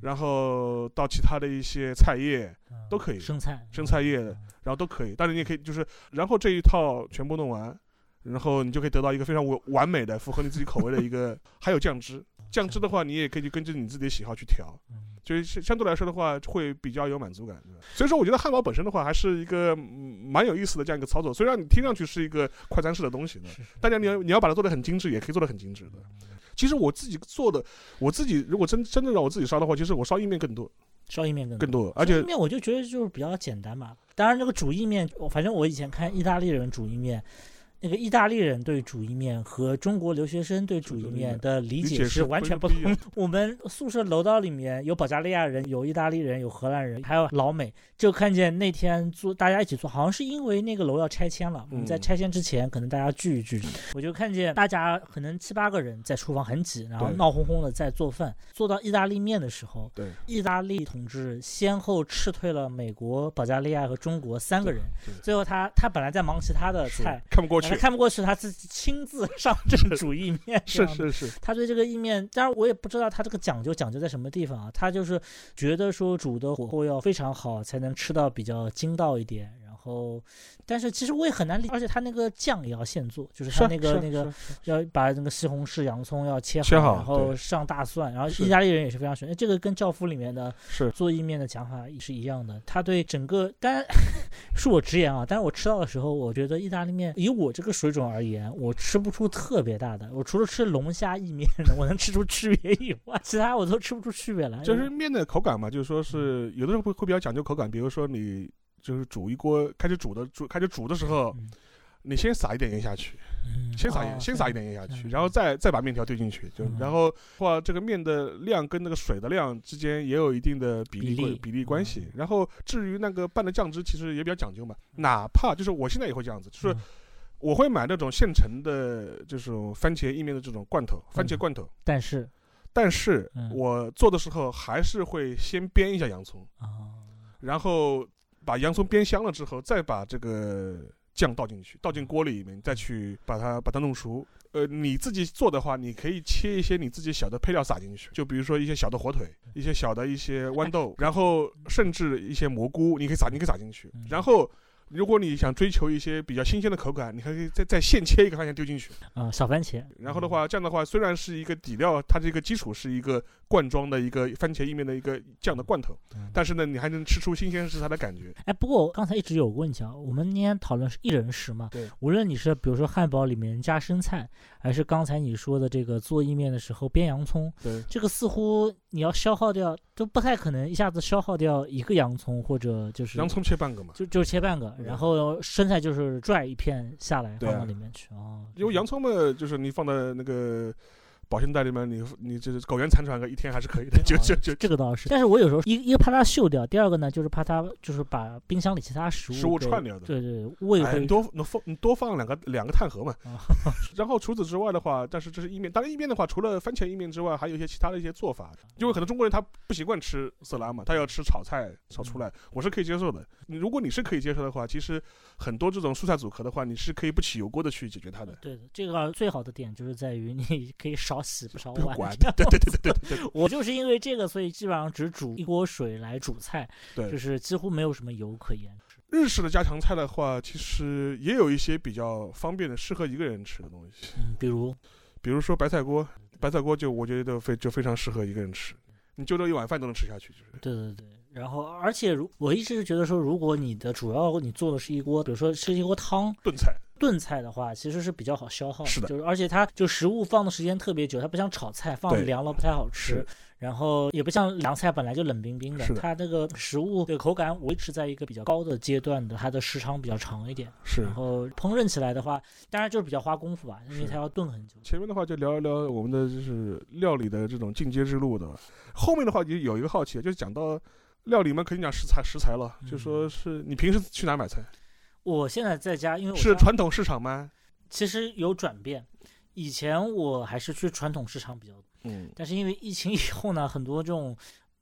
然后到其他的一些菜叶都可以，生菜、生菜叶，然后都可以。但是你也可以就是，然后这一套全部弄完，然后你就可以得到一个非常完完美的、符合你自己口味的一个，还有酱汁。酱汁的话，你也可以根据你自己的喜好去调。就是相对来说的话，会比较有满足感，所以说我觉得汉堡本身的话，还是一个蛮有意思的这样一个操作。虽然你听上去是一个快餐式的东西，大家你要你要把它做的很精致，也可以做的很精致的。其实我自己做的，我自己如果真真的让我自己烧的话，其实我烧意面更多。烧意面更更多，而且意面我就觉得就是比较简单嘛。当然，这个煮意面，反正我以前看意大利人煮意面。那个意大利人对煮意面和中国留学生对煮意面的理解是完全不同。我们宿舍楼道里面有保加利亚人，有意大利人，有荷兰人，还有老美。就看见那天做大家一起做，好像是因为那个楼要拆迁了。我们在拆迁之前，可能大家聚一聚。我就看见大家可能七八个人在厨房很挤，然后闹哄哄的在做饭。做到意大利面的时候，对，意大利同志先后斥退了美国、保加利亚和中国三个人。最后他他本来在忙其他的菜，看不过去。看不过去，他自己亲自上阵煮意面。是是是，他对这个意面，当然我也不知道他这个讲究讲究在什么地方啊。他就是觉得说煮的火候要非常好，才能吃到比较筋道一点。然后，但是其实我也很难理，而且他那个酱也要现做，就是他那个那个要把那个西红柿、洋葱要切好，然后上大蒜。然后意大利人也是非常喜欢，这个跟《教父》里面的是做意面的讲法也是一样的。他对整个，当然 恕我直言啊，但是我吃到的时候，我觉得意大利面以我这个水准而言，我吃不出特别大的。我除了吃龙虾意面，我能吃出区别以外，其他我都吃不出区别来。就是面的口感嘛，就是说是有的时候会会比较讲究口感，比如说你。就是煮一锅，开始煮的煮，开始煮的时候，你先撒一点盐下去，先撒盐，先撒一点盐下去，然后再再把面条丢进去，就然后话这个面的量跟那个水的量之间也有一定的比例比例。关系。然后至于那个拌的酱汁，其实也比较讲究嘛。哪怕就是我现在也会这样子，就是我会买那种现成的这种番茄意面的这种罐头，番茄罐头。但是，但是我做的时候还是会先煸一下洋葱然后。把洋葱煸香了之后，再把这个酱倒进去，倒进锅里面，再去把它把它弄熟。呃，你自己做的话，你可以切一些你自己小的配料撒进去，就比如说一些小的火腿，一些小的一些豌豆，然后甚至一些蘑菇，你可以撒，你可以撒进去，然后。如果你想追求一些比较新鲜的口感，你还可以再再现切一个番茄丢进去啊，小番茄。然后的话，这样的话虽然是一个底料，它这个基础是一个罐装的一个番茄意面的一个酱的罐头，但是呢，你还能吃出新鲜食材的感觉。哎，不过我刚才一直有个问题啊，我们今天讨论是一人食嘛？对。无论你是比如说汉堡里面加生菜，还是刚才你说的这个做意面的时候煸洋葱，对，这个似乎你要消耗掉都不太可能一下子消耗掉一个洋葱，或者就是洋葱切半个嘛，就就切半个，然后。生菜就是拽一片下来放到里面去哦，因为洋葱嘛，就是你放在那个。保鲜袋里面，你你就是苟延残喘个一天还是可以的，就就就这个倒是。但是我有时候一一个怕它锈掉，第二个呢就是怕它就是把冰箱里其他食物食物串掉的。对对，味会你多能放你多放两个两个碳盒嘛。然后除此之外的话，但是这是意面，当然意面的话，除了番茄意面之外，还有一些其他的一些做法。因为可能中国人他不习惯吃色拉嘛，他要吃炒菜炒出来，我是可以接受的。你如果你是可以接受的话，其实很多这种蔬菜组合的话，你是可以不起油锅的去解决它的。对的，这个最好的点就是在于你 可以少洗不少碗。对对对对对对，我就是因为这个，所以基本上只煮一锅水来煮菜，对，就是几乎没有什么油可言。日式的家常菜的话，其实也有一些比较方便的、适合一个人吃的东西。嗯，比如，比如说白菜锅，白菜锅就我觉得非就非常适合一个人吃，你就这一碗饭都能吃下去，就是。对对对。然后，而且如我一直是觉得说，如果你的主要你做的是一锅，比如说是一锅汤炖菜，炖菜的话，其实是比较好消耗。是的，就是而且它就食物放的时间特别久，它不像炒菜放凉了不太好吃。然后也不像凉菜本来就冷冰冰的，它那个食物的口感维持在一个比较高的阶段的，它的时长比较长一点。是。然后烹饪起来的话，当然就是比较花功夫吧，因为它要炖很久。前面的话就聊一聊我们的就是料理的这种进阶之路的，后面的话就有一个好奇，就是讲到。料理嘛，肯定讲食材，食材了。就说是你平时去哪买菜？我现在在家，因为是传统市场吗？其实有转变，以前我还是去传统市场比较多。嗯。但是因为疫情以后呢，很多这种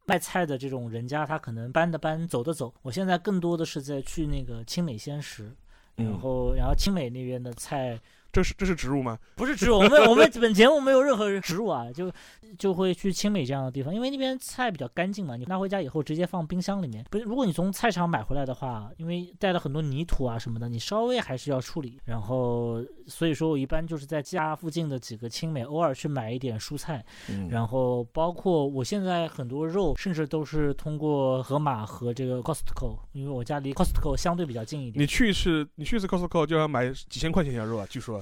卖菜的这种人家，他可能搬的搬，走的走。我现在更多的是在去那个青美鲜食，然后然后青美那边的菜。这是这是植入吗？不是植入，我们我们本节目没有任何植入啊，就就会去清美这样的地方，因为那边菜比较干净嘛，你拿回家以后直接放冰箱里面。不是，如果你从菜场买回来的话，因为带了很多泥土啊什么的，你稍微还是要处理。然后所以说我一般就是在家附近的几个清美，偶尔去买一点蔬菜，嗯然后包括我现在很多肉，甚至都是通过盒马和这个 Costco，因为我家离 Costco 相对比较近一点。你去一次，你去一次 Costco 就要买几千块钱的肉啊，据说。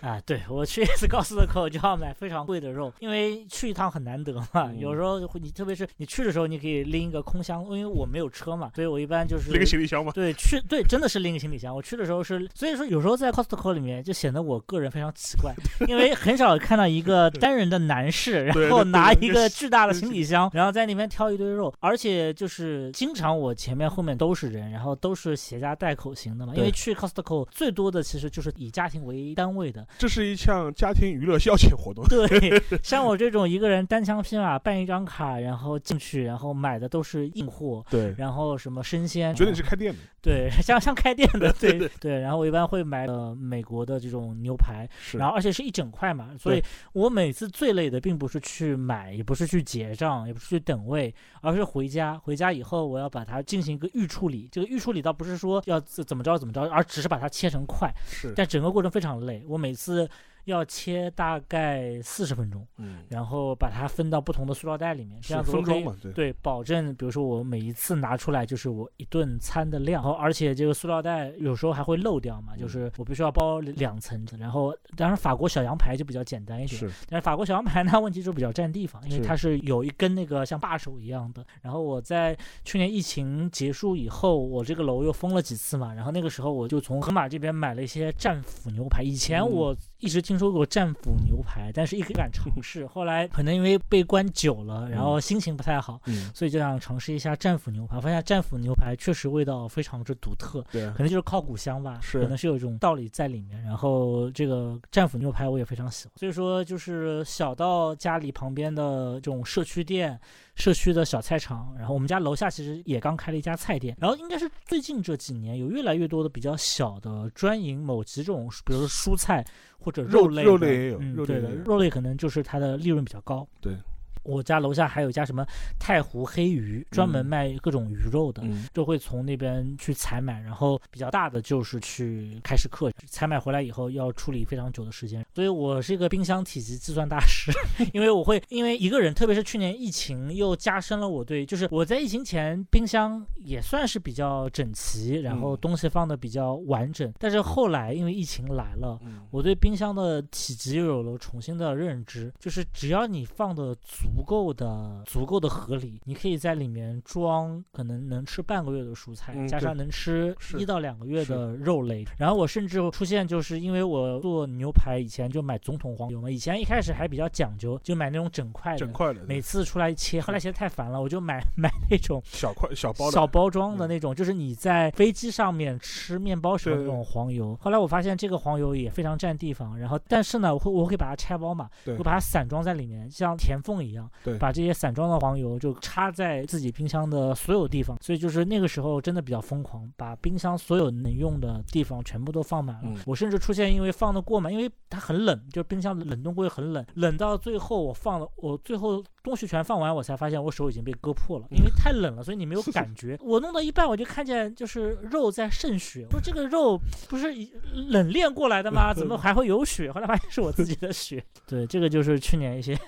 啊，对我去一次高斯特口就要买非常贵的肉，因为去一趟很难得嘛。有时候你特别是你去的时候，你可以拎一个空箱，因为我没有车嘛，所以我一般就是拎个行李箱嘛。对，去对，真的是拎个行李箱。我去的时候是，所以说有时候在 Costco 里面就显得我个人非常奇怪，因为很少看到一个单人的男士，然后拿一个巨大的行李箱，然后在那边挑一堆肉，而且就是经常我前面后面都是人，然后都是携家带口型的嘛。因为去 Costco 最多的其实就是以家庭为单位的，这是一项家庭娱乐消遣活动。对，像我这种一个人单枪匹马办一张卡，然后进去，然后买的都是硬货。对，然后什么生鲜，觉得你是开店的。对，像像开店的，对对。然后我一般会买呃美国的这种牛排，然后而且是一整块嘛，所以我每次最累的并不是去买，也不是去结账，也不是去等位，而是回家。回家以后我要把它进行一个预处理。这个预处理倒不是说要怎么着怎么着，而只是把它切成块。是，但整个过程非常累。我每每次。要切大概四十分钟，嗯，然后把它分到不同的塑料袋里面，这样子可以对。保证，比如说我每一次拿出来就是我一顿餐的量，然后而且这个塑料袋有时候还会漏掉嘛，就是我必须要包两层，然后当然法国小羊排就比较简单一点，是，但是法国小羊排呢问题就比较占地方，因为它是有一根那个像把手一样的，然后我在去年疫情结束以后，我这个楼又封了几次嘛，然后那个时候我就从盒马这边买了一些战斧牛排，以前我。一直听说过战斧牛排，但是一直不敢尝试。后来可能因为被关久了，然后心情不太好，所以就想尝试一下战斧牛排。发现战斧牛排确实味道非常之独特，对，可能就是靠古香吧，可能是有一种道理在里面。然后这个战斧牛排我也非常喜欢，所以说就是小到家里旁边的这种社区店。社区的小菜场，然后我们家楼下其实也刚开了一家菜店，然后应该是最近这几年有越来越多的比较小的专营某几种，比如说蔬菜或者肉类，肉类也有，对的，肉类可能就是它的利润比较高，对。我家楼下还有一家什么太湖黑鱼，专门卖各种鱼肉的，就会从那边去采买。然后比较大的就是去开始刻，采买回来以后要处理非常久的时间。所以我是一个冰箱体积计算大师，因为我会因为一个人，特别是去年疫情又加深了我对，就是我在疫情前冰箱也算是比较整齐，然后东西放的比较完整。但是后来因为疫情来了，我对冰箱的体积又有了重新的认知，就是只要你放的足。足够的足够的合理，你可以在里面装可能能吃半个月的蔬菜，加上能吃一到两个月的肉类。然后我甚至出现，就是因为我做牛排以前就买总统黄油嘛，以前一开始还比较讲究，就买那种整块的，整块的，每次出来切。后来切太烦了，我就买 买那种小块小包小包装的那种，就是你在飞机上面吃面包时候那种黄油。后来我发现这个黄油也非常占地方，然后但是呢，我会我会把它拆包嘛，我把它散装在里面，像填缝一样。对，把这些散装的黄油就插在自己冰箱的所有地方，所以就是那个时候真的比较疯狂，把冰箱所有能用的地方全部都放满了。我甚至出现因为放的过满，因为它很冷，就是冰箱的冷冻柜很冷，冷到最后我放了，我最后东西全放完，我才发现我手已经被割破了，因为太冷了，所以你没有感觉。我弄到一半，我就看见就是肉在渗血，说这个肉不是冷链过来的吗？怎么还会有血？后来发现是我自己的血。对，这个就是去年一些，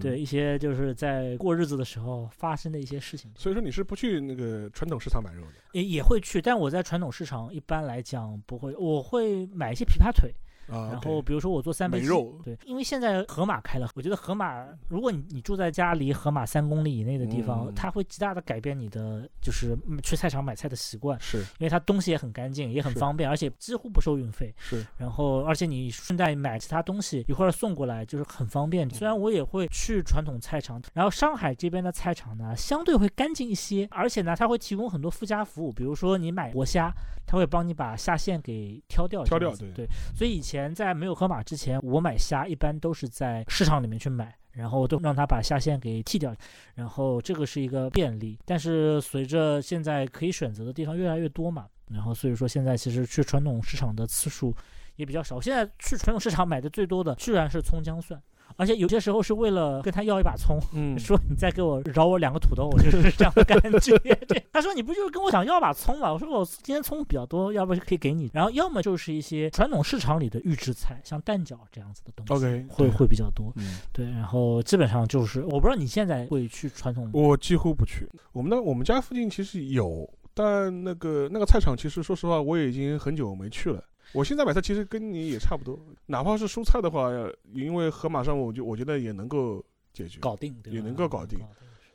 对一些就。就是在过日子的时候发生的一些事情。所以说你是不去那个传统市场买肉的？也也会去，但我在传统市场一般来讲不会，我会买一些琵琶腿。然后比如说我做三杯鸡，对，因为现在盒马开了，我觉得盒马，如果你你住在家离盒马三公里以内的地方，它会极大的改变你的就是去菜场买菜的习惯，是，因为它东西也很干净，也很方便，而且几乎不收运费，是。然后而且你顺带买其他东西一会儿送过来，就是很方便。虽然我也会去传统菜场，然后上海这边的菜场呢相对会干净一些，而且呢它会提供很多附加服务，比如说你买活虾，它会帮你把虾线给挑掉，挑掉，对对。所以以前。前在没有河马之前，我买虾一般都是在市场里面去买，然后都让他把虾线给剃掉，然后这个是一个便利。但是随着现在可以选择的地方越来越多嘛，然后所以说现在其实去传统市场的次数也比较少。现在去传统市场买的最多的居然是葱姜蒜。而且有些时候是为了跟他要一把葱，嗯，说你再给我饶我两个土豆，就是这样的感觉。对，他说你不就是跟我想要把葱吗？我说我今天葱比较多，要不可以给你。然后要么就是一些传统市场里的预制菜，像蛋饺这样子的东西，OK，会会比较多。嗯，对。然后基本上就是，我不知道你现在会去传统，我几乎不去。我们那我们家附近其实有，但那个那个菜场其实说实话我也已经很久没去了。我现在买菜其实跟你也差不多，哪怕是蔬菜的话，因为盒马上我就我觉得也能够解决，搞定，也能够搞定。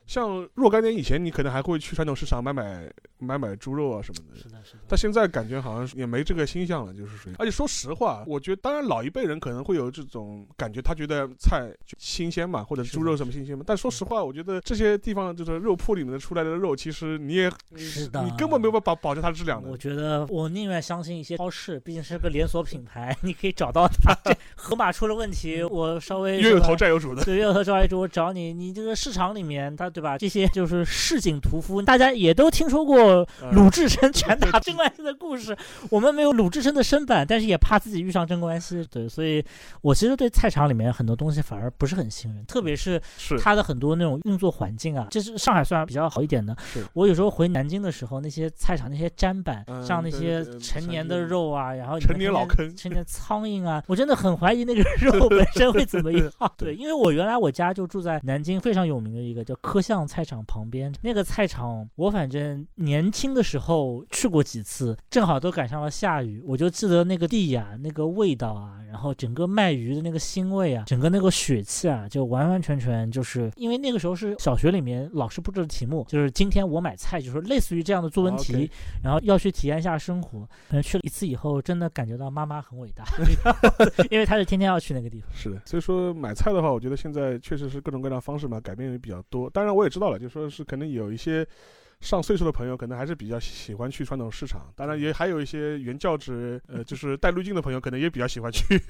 像若干年以前，你可能还会去传统市场买买买买猪肉啊什么的。是的，是的。但现在感觉好像也没这个心象了，就是属于。而且说实话，我觉得当然老一辈人可能会有这种感觉，他觉得菜新鲜嘛，或者猪肉什么新鲜嘛。但说实话，我觉得这些地方就是肉铺里面的出来的肉，其实你也是的，你根本没有办法保保证它的质量的。我觉得我宁愿相信一些超市，毕竟是个连锁品牌，你可以找到它。盒马出了问题，我稍微冤有头债有主的。对，冤有头债有主，我找你，你这个市场里面，它对吧？这些就是。市井屠夫，大家也都听说过鲁智深拳打镇关西的故事。我们没有鲁智深的身板，但是也怕自己遇上镇关西。对，所以我其实对菜场里面很多东西反而不是很信任，特别是它的很多那种运作环境啊。这是上海算比较好一点的。我有时候回南京的时候，那些菜场那些砧板，像那些陈年的肉啊，然后陈年老坑、陈年苍蝇啊，我真的很怀疑那个 肉本身会怎么样。对，因为我原来我家就住在南京非常有名的一个叫科巷菜场旁。边那个菜场，我反正年轻的时候去过几次，正好都赶上了下雨，我就记得那个地呀，那个味道啊，然后整个卖鱼的那个腥味啊，整个那个血气啊，就完完全全就是因为那个时候是小学里面老师布置的题目，就是今天我买菜，就是类似于这样的作文题，然后要去体验一下生活。可能去了一次以后，真的感觉到妈妈很伟大，因为她是天天要去那个地方。是的，所以说买菜的话，我觉得现在确实是各种各样的方式嘛，改变也比较多。当然我也知道了，就说。是可能有一些上岁数的朋友，可能还是比较喜欢去传统市场。当然，也还有一些原教旨，呃，就是带滤镜的朋友，可能也比较喜欢去。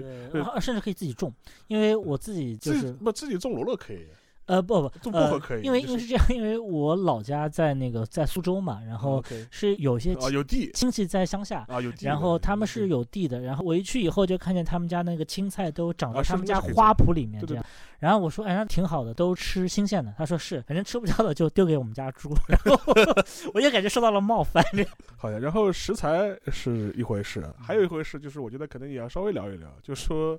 甚至可以自己种，因为我自己就是不自己种罗勒可以。呃不不，种薄荷可以，因为因为是这样，因为我老家在那个在苏州嘛，然后是有些啊有地亲戚在乡下啊有地，然后他们是有地的，然后我一去以后就看见他们家那个青菜都长到他们家花圃里面这样，然后我说哎那挺好的，都吃新鲜的，他说是，反正吃不掉的就丢给我们家猪，然后我也感觉受到了冒犯。好的，然后食材是一回事，还有一回事就是我觉得可能也要稍微聊一聊，就说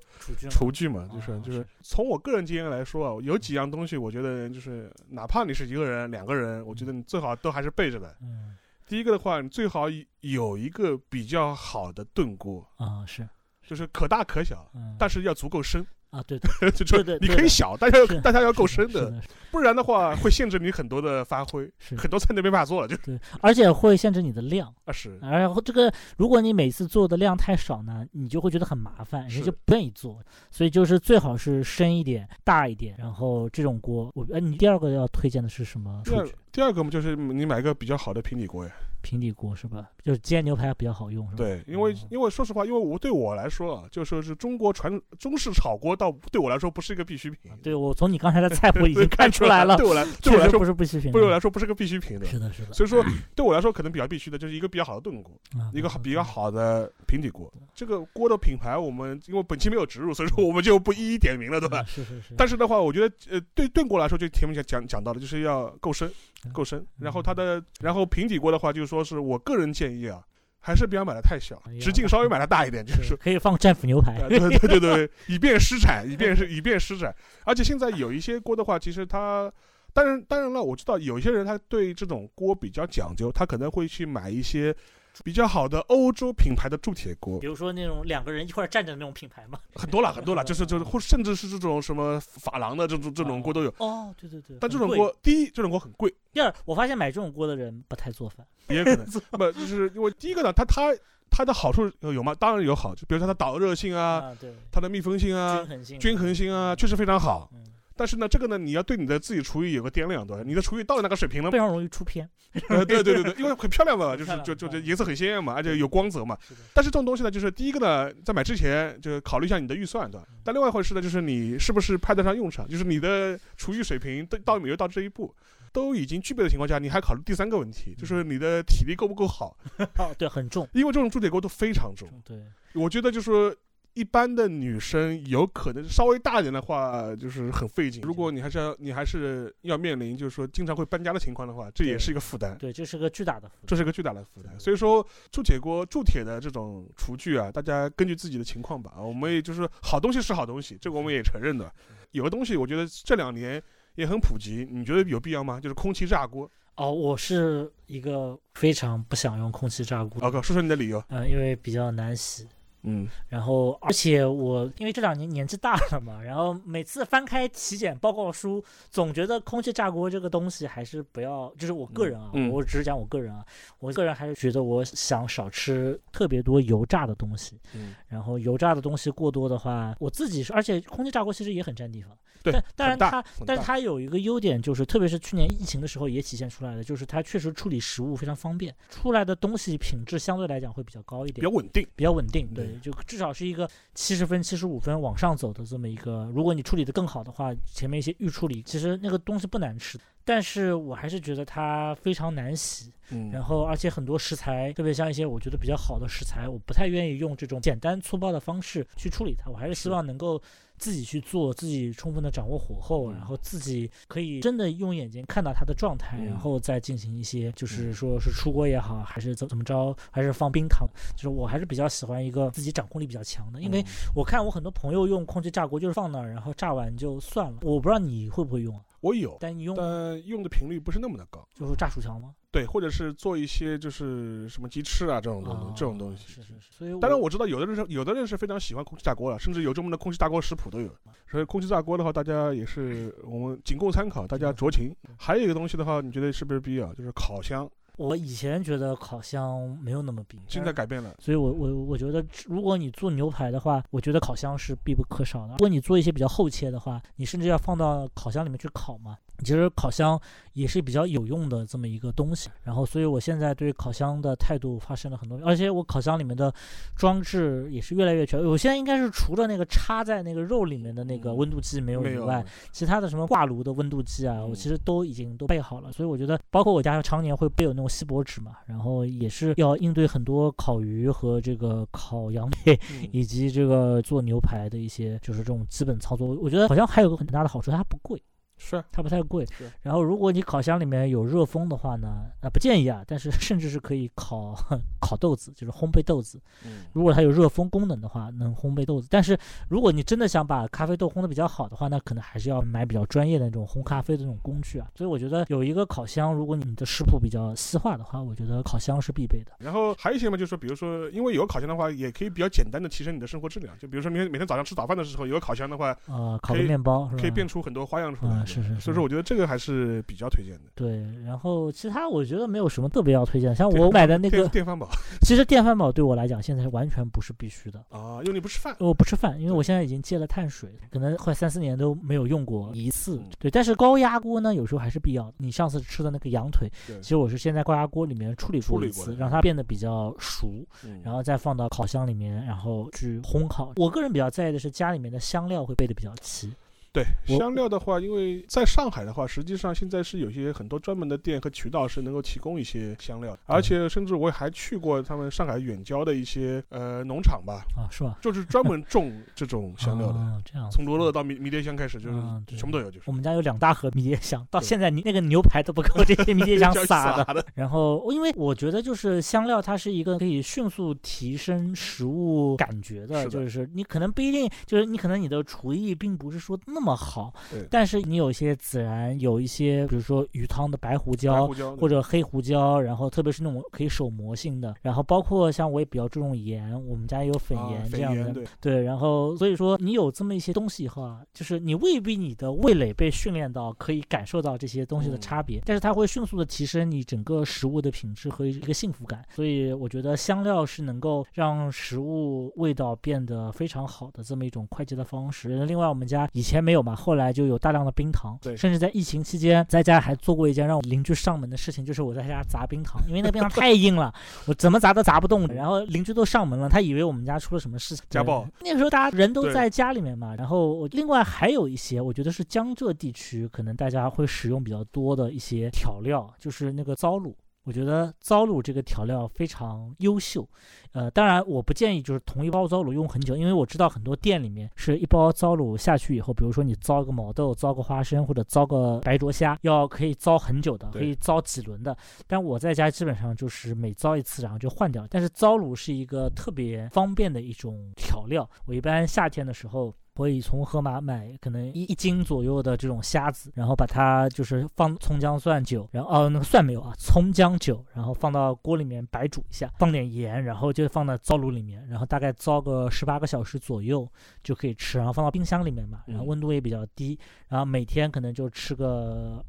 厨具嘛，就是就是从我个人经验来说啊，有几样东西。我觉得就是，哪怕你是一个人、两个人，我觉得你最好都还是备着的。嗯，第一个的话，你最好有一个比较好的炖锅啊，是，就是可大可小，但是要足够深。啊，对 对对对，你可以小，但是要大家要够深的，不然的话会限制你很多的发挥，很多菜都没法做了，就对，而且会限制你的量啊是，然后这个如果你每次做的量太少呢，你就会觉得很麻烦，人就不愿意做，所以就是最好是深一点、大一点，然后这种锅，我呃，你第二个要推荐的是什么？第二第二个嘛，就是你买个比较好的平底锅呀。平底锅是吧？就是煎牛排比较好用，是吧？对，因为因为说实话，因为我对我来说啊，就说是中国传中式炒锅，倒对我来说不是一个必需品。对我从你刚才的 菜谱已经看出来了，对我来对我来说不是必需品，对我来说不是个必需品的。是的，是的。所以说对我来说，可能比较必须的就是一个比较好的炖锅，一个比较好的平底锅。这个锅的品牌，我们因为本期没有植入，所以说我们就不一一点名了，对吧？是是是。但是的话，我觉得呃，对炖锅来说，就前面讲讲讲到的，就是要够深。够深，然后它的，然后平底锅的话，就是说是我个人建议啊，还是不要买的太小，直径稍微买的大一点，就是可以放战斧牛排，对对对对，以便施展，以便是以便施展。而且现在有一些锅的话，其实它，当然当然了，我知道有些人他对这种锅比较讲究，他可能会去买一些。比较好的欧洲品牌的铸铁锅，比如说那种两个人一块站着那种品牌嘛，很多了，很多了，就是就是或甚至是这种什么珐琅的这种这种锅都有。哦，对对对。但这种锅，第一，这种锅很贵；第二，我发现买这种锅的人不太做饭，也可能 不就是因为第一个呢，它它它的好处有吗？当然有好，处比如说它导热性啊，对它的密封性啊，均衡性，均衡性啊，确实非常好。但是呢，这个呢，你要对你的自己厨艺有个掂量，对吧？你的厨艺到了那个水平了，非常容易出片。呃，对对对对，因为很漂亮嘛，就是就就就颜色很鲜艳嘛，而且有光泽嘛。但是这种东西呢，就是第一个呢，在买之前就考虑一下你的预算，对吧？但另外一回事呢，就是你是不是派得上用场，就是你的厨艺水平到到没有到这一步，都已经具备的情况下，你还考虑第三个问题，就是你的体力够不够好？哦，对，很重，因为这种铸铁锅都非常重。对，我觉得就是。一般的女生有可能稍微大一点的话，就是很费劲。如果你还是要你还是要面临就是说经常会搬家的情况的话，这也是一个负担。对，这是个巨大的，这是个巨大的负担。所以说，铸铁锅、铸铁的这种厨具啊，大家根据自己的情况吧。我们也就是好东西是好东西，这个我们也承认的。有个东西，我觉得这两年也很普及，你觉得有必要吗？就是空气炸锅。哦，我是一个非常不想用空气炸锅。OK，说说你的理由。嗯，因为比较难洗。嗯，然后而且我因为这两年年纪大了嘛，然后每次翻开体检报告书，总觉得空气炸锅这个东西还是不要。就是我个人啊，我只是讲我个人啊，我个人还是觉得我想少吃特别多油炸的东西。嗯，然后油炸的东西过多的话，我自己是，而且空气炸锅其实也很占地方。对，当然它，但是它有一个优点，就是特别是去年疫情的时候也体现出来的，就是它确实处理食物非常方便，出来的东西品质相对来讲会比较高一点，比较稳定，比较稳定。对，就至少是一个七十分、七十五分往上走的这么一个。如果你处理的更好的话，前面一些预处理，其实那个东西不难吃，但是我还是觉得它非常难洗。嗯，然后而且很多食材，特别像一些我觉得比较好的食材，我不太愿意用这种简单粗暴的方式去处理它，我还是希望能够。自己去做，自己充分的掌握火候，然后自己可以真的用眼睛看到它的状态，然后再进行一些，就是说是出锅也好，还是怎怎么着，还是放冰糖，就是我还是比较喜欢一个自己掌控力比较强的，因为我看我很多朋友用空气炸锅就是放那儿，然后炸完就算了。我不知道你会不会用啊？我有，但你用但用的频率不是那么的高，就是炸薯条吗？对，或者是做一些就是什么鸡翅啊这种东西，这种东西。是是是。所以当然我知道有的人是有的人是非常喜欢空气炸锅了，甚至有专门的空气炸锅食谱都有。所以空气炸锅的话，大家也是 我们仅供参考，大家酌情。还有一个东西的话，你觉得是不是必要？就是烤箱。我以前觉得烤箱没有那么必要，现在改变了。所以我我我觉得，如果你做牛排的话，我觉得烤箱是必不可少的。如果你做一些比较厚切的话，你甚至要放到烤箱里面去烤嘛。其实烤箱也是比较有用的这么一个东西，然后所以我现在对烤箱的态度发生了很多，而且我烤箱里面的装置也是越来越全。我现在应该是除了那个插在那个肉里面的那个温度计没有以外，其他的什么挂炉的温度计啊，我其实都已经都备好了。所以我觉得，包括我家常年会备有那种锡箔纸嘛，然后也是要应对很多烤鱼和这个烤羊腿 以及这个做牛排的一些就是这种基本操作。我觉得好像还有个很大的好处，它不贵。是，它不太贵。是，然后如果你烤箱里面有热风的话呢，啊不建议啊，但是 甚至是可以烤烤豆子，就是烘焙豆子。嗯，如果它有热风功能的话，能烘焙豆子。但是如果你真的想把咖啡豆烘的比较好的话，那可能还是要买比较专业的那种烘咖啡的那种工具啊。所以我觉得有一个烤箱，如果你的食谱比较细化的话，我觉得烤箱是必备的。然后还有一些嘛，就是说，比如说，因为有烤箱的话，也可以比较简单的提升你的生活质量。就比如说，每天每天早上吃早饭的时候，有个烤箱的话，呃，烤个面包可以变出很多花样出来。是是，所以说我觉得这个还是比较推荐的。对，然后其他我觉得没有什么特别要推荐的，像我买的那个电饭煲，其实电饭煲对我来讲现在完全不是必须的啊，因为你不吃饭，我不吃饭，因为我现在已经戒了碳水，可能快三四年都没有用过一次。对，但是高压锅呢，有时候还是必要。你上次吃的那个羊腿，其实我是先在高压锅里面处理过一次，让它变得比较熟，然后再放到烤箱里面，然后去烘烤。我个人比较在意的是家里面的香料会备的比较齐。对香料的话，因为在上海的话，实际上现在是有些很多专门的店和渠道是能够提供一些香料，而且甚至我还去过他们上海远郊的一些呃农场吧，啊是吧？就是专门种这种 香料的，这样。从罗勒到迷迷迭香开始，就是什么都有，就是。我们家有两大盒迷迭香，到现在你那个牛排都不够这些迷迭香 撒的。然后因为我觉得就是香料，它是一个可以迅速提升食物感觉的，就是你可能不一定，就是你可能你的厨艺并不是说那么。那么好，但是你有一些孜然，有一些比如说鱼汤的白胡椒或者黑胡椒，然后特别是那种可以手磨性的，然后包括像我也比较注重盐，我们家也有粉盐这样的，对，然后所以说你有这么一些东西以后啊，就是你未必你的味蕾被训练到可以感受到这些东西的差别，但是它会迅速的提升你整个食物的品质和一个幸福感，所以我觉得香料是能够让食物味道变得非常好的这么一种快捷的方式。另外我们家以前没有。嘛？后来就有大量的冰糖，对，甚至在疫情期间，在家还做过一件让我邻居上门的事情，就是我在家砸冰糖，因为那冰糖太硬了，我怎么砸都砸不动。然后邻居都上门了，他以为我们家出了什么事情，家暴。那个时候大家人都在家里面嘛，然后另外还有一些，我觉得是江浙地区可能大家会使用比较多的一些调料，就是那个糟卤。我觉得糟卤这个调料非常优秀，呃，当然我不建议就是同一包糟卤用很久，因为我知道很多店里面是一包糟卤下去以后，比如说你糟个毛豆、糟个花生或者糟个白灼虾，要可以糟很久的，可以糟几轮的。但我在家基本上就是每糟一次，然后就换掉。但是糟卤是一个特别方便的一种调料，我一般夏天的时候。会从盒马买可能一一斤左右的这种虾子，然后把它就是放葱姜蒜酒，然后哦那个蒜没有啊，葱姜酒，然后放到锅里面白煮一下，放点盐，然后就放到灶炉里面，然后大概糟个十八个小时左右就可以吃，然后放到冰箱里面嘛，然后温度也比较低，然后每天可能就吃个。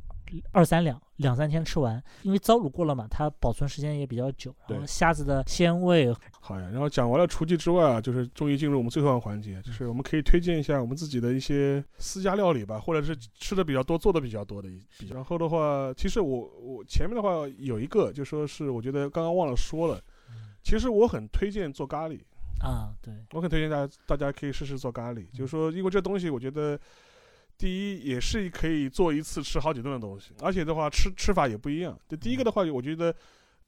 二三两，两三天吃完，因为糟卤过了嘛，它保存时间也比较久。然后虾子的鲜味。好呀，然后讲完了厨技之外啊，就是终于进入我们最后的环节，就是我们可以推荐一下我们自己的一些私家料理吧，或者是吃的比较多、做的比较多的。比然后的话，其实我我前面的话有一个，就说是我觉得刚刚忘了说了，其实我很推荐做咖喱啊，对我很推荐大家大家可以试试做咖喱，就是说因为这东西我觉得。第一也是可以做一次吃好几顿的东西，而且的话吃吃法也不一样。就第一个的话，我觉得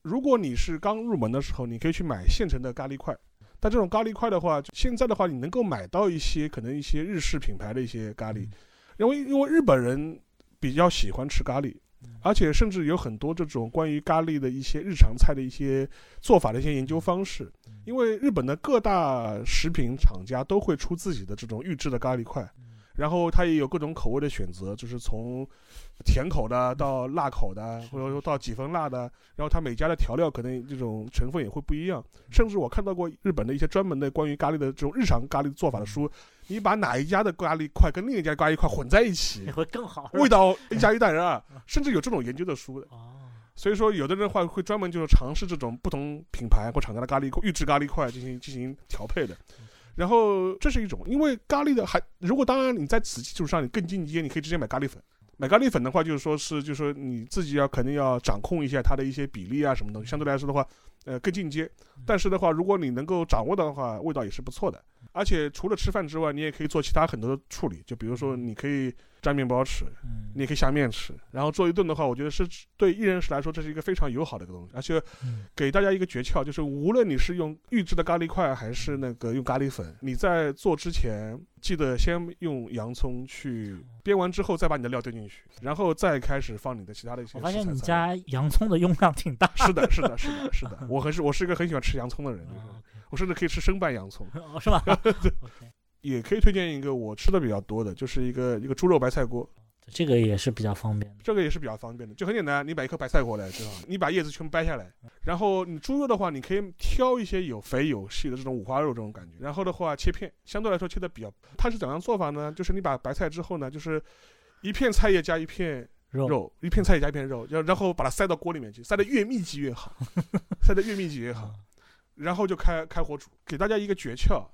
如果你是刚入门的时候，你可以去买现成的咖喱块。但这种咖喱块的话，现在的话你能够买到一些可能一些日式品牌的一些咖喱，因为因为日本人比较喜欢吃咖喱，而且甚至有很多这种关于咖喱的一些日常菜的一些做法的一些研究方式。因为日本的各大食品厂家都会出自己的这种预制的咖喱块。然后它也有各种口味的选择，就是从甜口的到辣口的，或者说到几分辣的。然后它每家的调料可能这种成分也会不一样。甚至我看到过日本的一些专门的关于咖喱的这种日常咖喱做法的书，你把哪一家的咖喱块跟另一家咖喱块混在一起，会更好，味道一加一大于二。甚至有这种研究的书的。所以说，有的人话会专门就是尝试这种不同品牌或厂家的咖喱预制咖喱块进行进行调配的。然后这是一种，因为咖喱的还如果当然你在此基础上你更进阶，你可以直接买咖喱粉。买咖喱粉的话，就是说是就是说你自己要肯定要掌控一下它的一些比例啊什么东西，相对来说的话，呃更进阶。但是的话，如果你能够掌握的话，味道也是不错的。而且除了吃饭之外，你也可以做其他很多的处理，就比如说你可以。蘸面包吃，你也可以下面吃，然后做一顿的话，我觉得是对一人食来说，这是一个非常友好的一个东西。而且给大家一个诀窍，就是无论你是用预制的咖喱块，还是那个用咖喱粉，你在做之前记得先用洋葱去煸完之后，再把你的料丢进去，然后再开始放你的其他的一些。我发现你家洋葱的用量挺大。是的，是的，是的，是的，我很是我是一个很喜欢吃洋葱的人，我甚至可以吃生拌洋葱，是吧？也可以推荐一个我吃的比较多的，就是一个一个猪肉白菜锅，这个也是比较方便。这个也是比较方便的，就很简单，你买一颗白菜过来，对吧？你把叶子全部掰下来，然后你猪肉的话，你可以挑一些有肥有细的这种五花肉这种感觉，然后的话切片，相对来说切的比较。它是怎样做法呢？就是你把白菜之后呢，就是一片菜叶加一片肉，一片菜加一片肉，然然后把它塞到锅里面去，塞得越密集越好，塞得越密集越好，然后就开开火煮。给大家一个诀窍。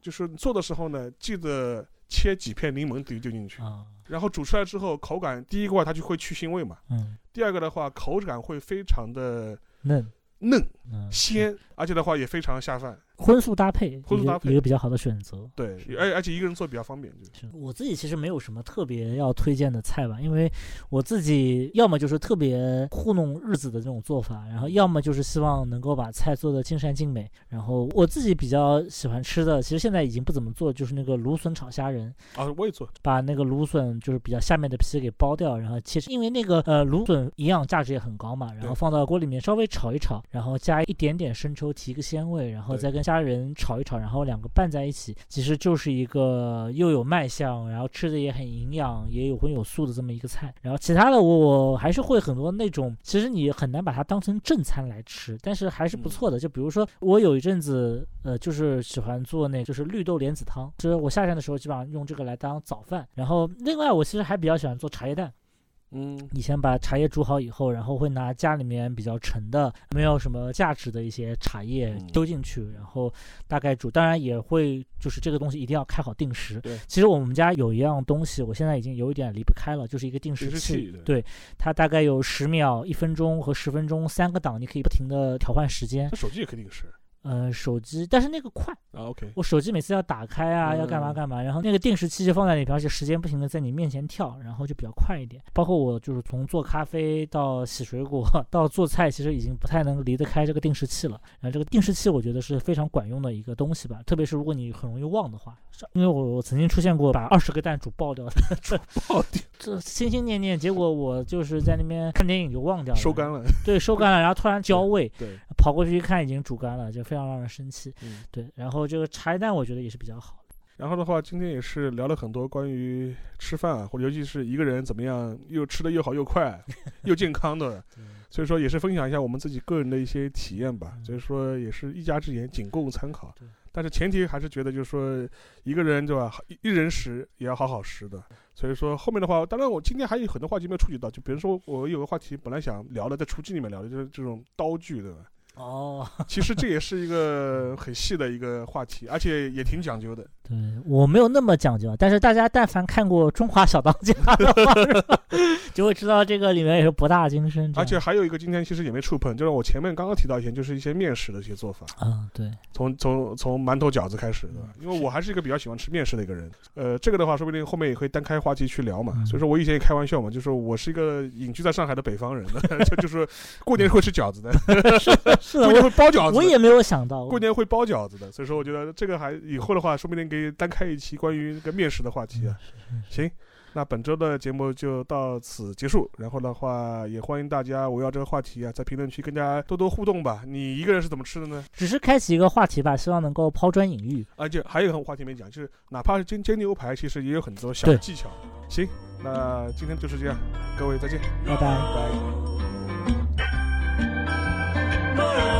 就是做的时候呢，记得切几片柠檬丢丢进去，然后煮出来之后，口感第一个话它就会去腥味嘛，嗯，第二个的话口感会非常的嫩。嫩鲜，而且的话也非常下饭。荤素搭配，荤素搭配一个比较好的选择。对，而而且一个人做比较方便。就是我自己其实没有什么特别要推荐的菜吧，因为我自己要么就是特别糊弄日子的这种做法，然后要么就是希望能够把菜做的尽善尽美。然后我自己比较喜欢吃的，其实现在已经不怎么做，就是那个芦笋炒虾仁。啊，我也做。把那个芦笋就是比较下面的皮给剥掉，然后切，因为那个呃芦笋营养价值也很高嘛，然后放到锅里面稍微炒一炒，然后加一点点生抽提个鲜味，然后再跟虾仁炒一炒。然后两个拌在一起，其实就是一个又有卖相，然后吃的也很营养，也有荤有素的这么一个菜。然后其他的我还是会很多那种，其实你很难把它当成正餐来吃，但是还是不错的。就比如说我有一阵子，呃，就是喜欢做那，就是绿豆莲子汤，就是我夏天的时候基本上用这个来当早饭。然后另外我其实还比较喜欢做茶叶蛋。嗯，你先把茶叶煮好以后，然后会拿家里面比较沉的、没有什么价值的一些茶叶丢进去，然后大概煮。当然也会，就是这个东西一定要开好定时。对，其实我们家有一样东西，我现在已经有一点离不开了，就是一个定时器。对，它大概有十秒、一分钟和十分钟三个档，你可以不停的调换时间。手机也可以定时。呃，手机，但是那个快啊，OK。我手机每次要打开啊，要干嘛干嘛，然后那个定时器就放在里边，而且时间不停的在你面前跳，然后就比较快一点。包括我就是从做咖啡到洗水果 到做菜，其实已经不太能离得开这个定时器了。然后这个定时器我觉得是非常管用的一个东西吧，特别是如果你很容易忘的话，因为我我曾经出现过把二十个蛋煮爆掉的，爆掉，这心心念念，结果我就是在那边看电影就忘掉了，收干了，对，收干了，然后突然焦味，对，跑过去一看已经煮干了，就非常让人生气。嗯，对，然后这个茶叶蛋我觉得也是比较好的。然后的话，今天也是聊了很多关于吃饭啊，或者尤其是一个人怎么样又吃的又好又快 又健康的，所以说也是分享一下我们自己个人的一些体验吧。所以说也是一家之言，仅供参考。但是前提还是觉得就是说一个人对吧，一人食也要好好食的。所以说后面的话，当然我今天还有很多话题没有触及到，就比如说我有个话题本来想聊的，在厨具里面聊的就是这种刀具对吧？哦，其实这也是一个很细的一个话题，而且也挺讲究的。对我没有那么讲究，但是大家但凡看过《中华小当家》的话，就会知道这个里面也是博大精深。而且还有一个今天其实也没触碰，就是我前面刚刚提到一些，就是一些面食的一些做法。啊，对，从从从馒头饺子开始，对吧？因为我还是一个比较喜欢吃面食的一个人。呃，这个的话，说不定后面也可以单开话题去聊嘛。所以说我以前也开玩笑嘛，就是我是一个隐居在上海的北方人，就就是过年会吃饺子的，是过年会包饺子。我也没有想到过年会包饺子的，所以说我觉得这个还以后的话，说不定可单开一期关于这个面食的话题啊，行。那本周的节目就到此结束，然后的话也欢迎大家围绕这个话题啊，在评论区跟大家多多互动吧。你一个人是怎么吃的呢？只是开启一个话题吧，希望能够抛砖引玉。而且还有很多话题没讲，就是哪怕是煎煎牛排，其实也有很多小技巧。行，那今天就是这样，各位再见，拜拜。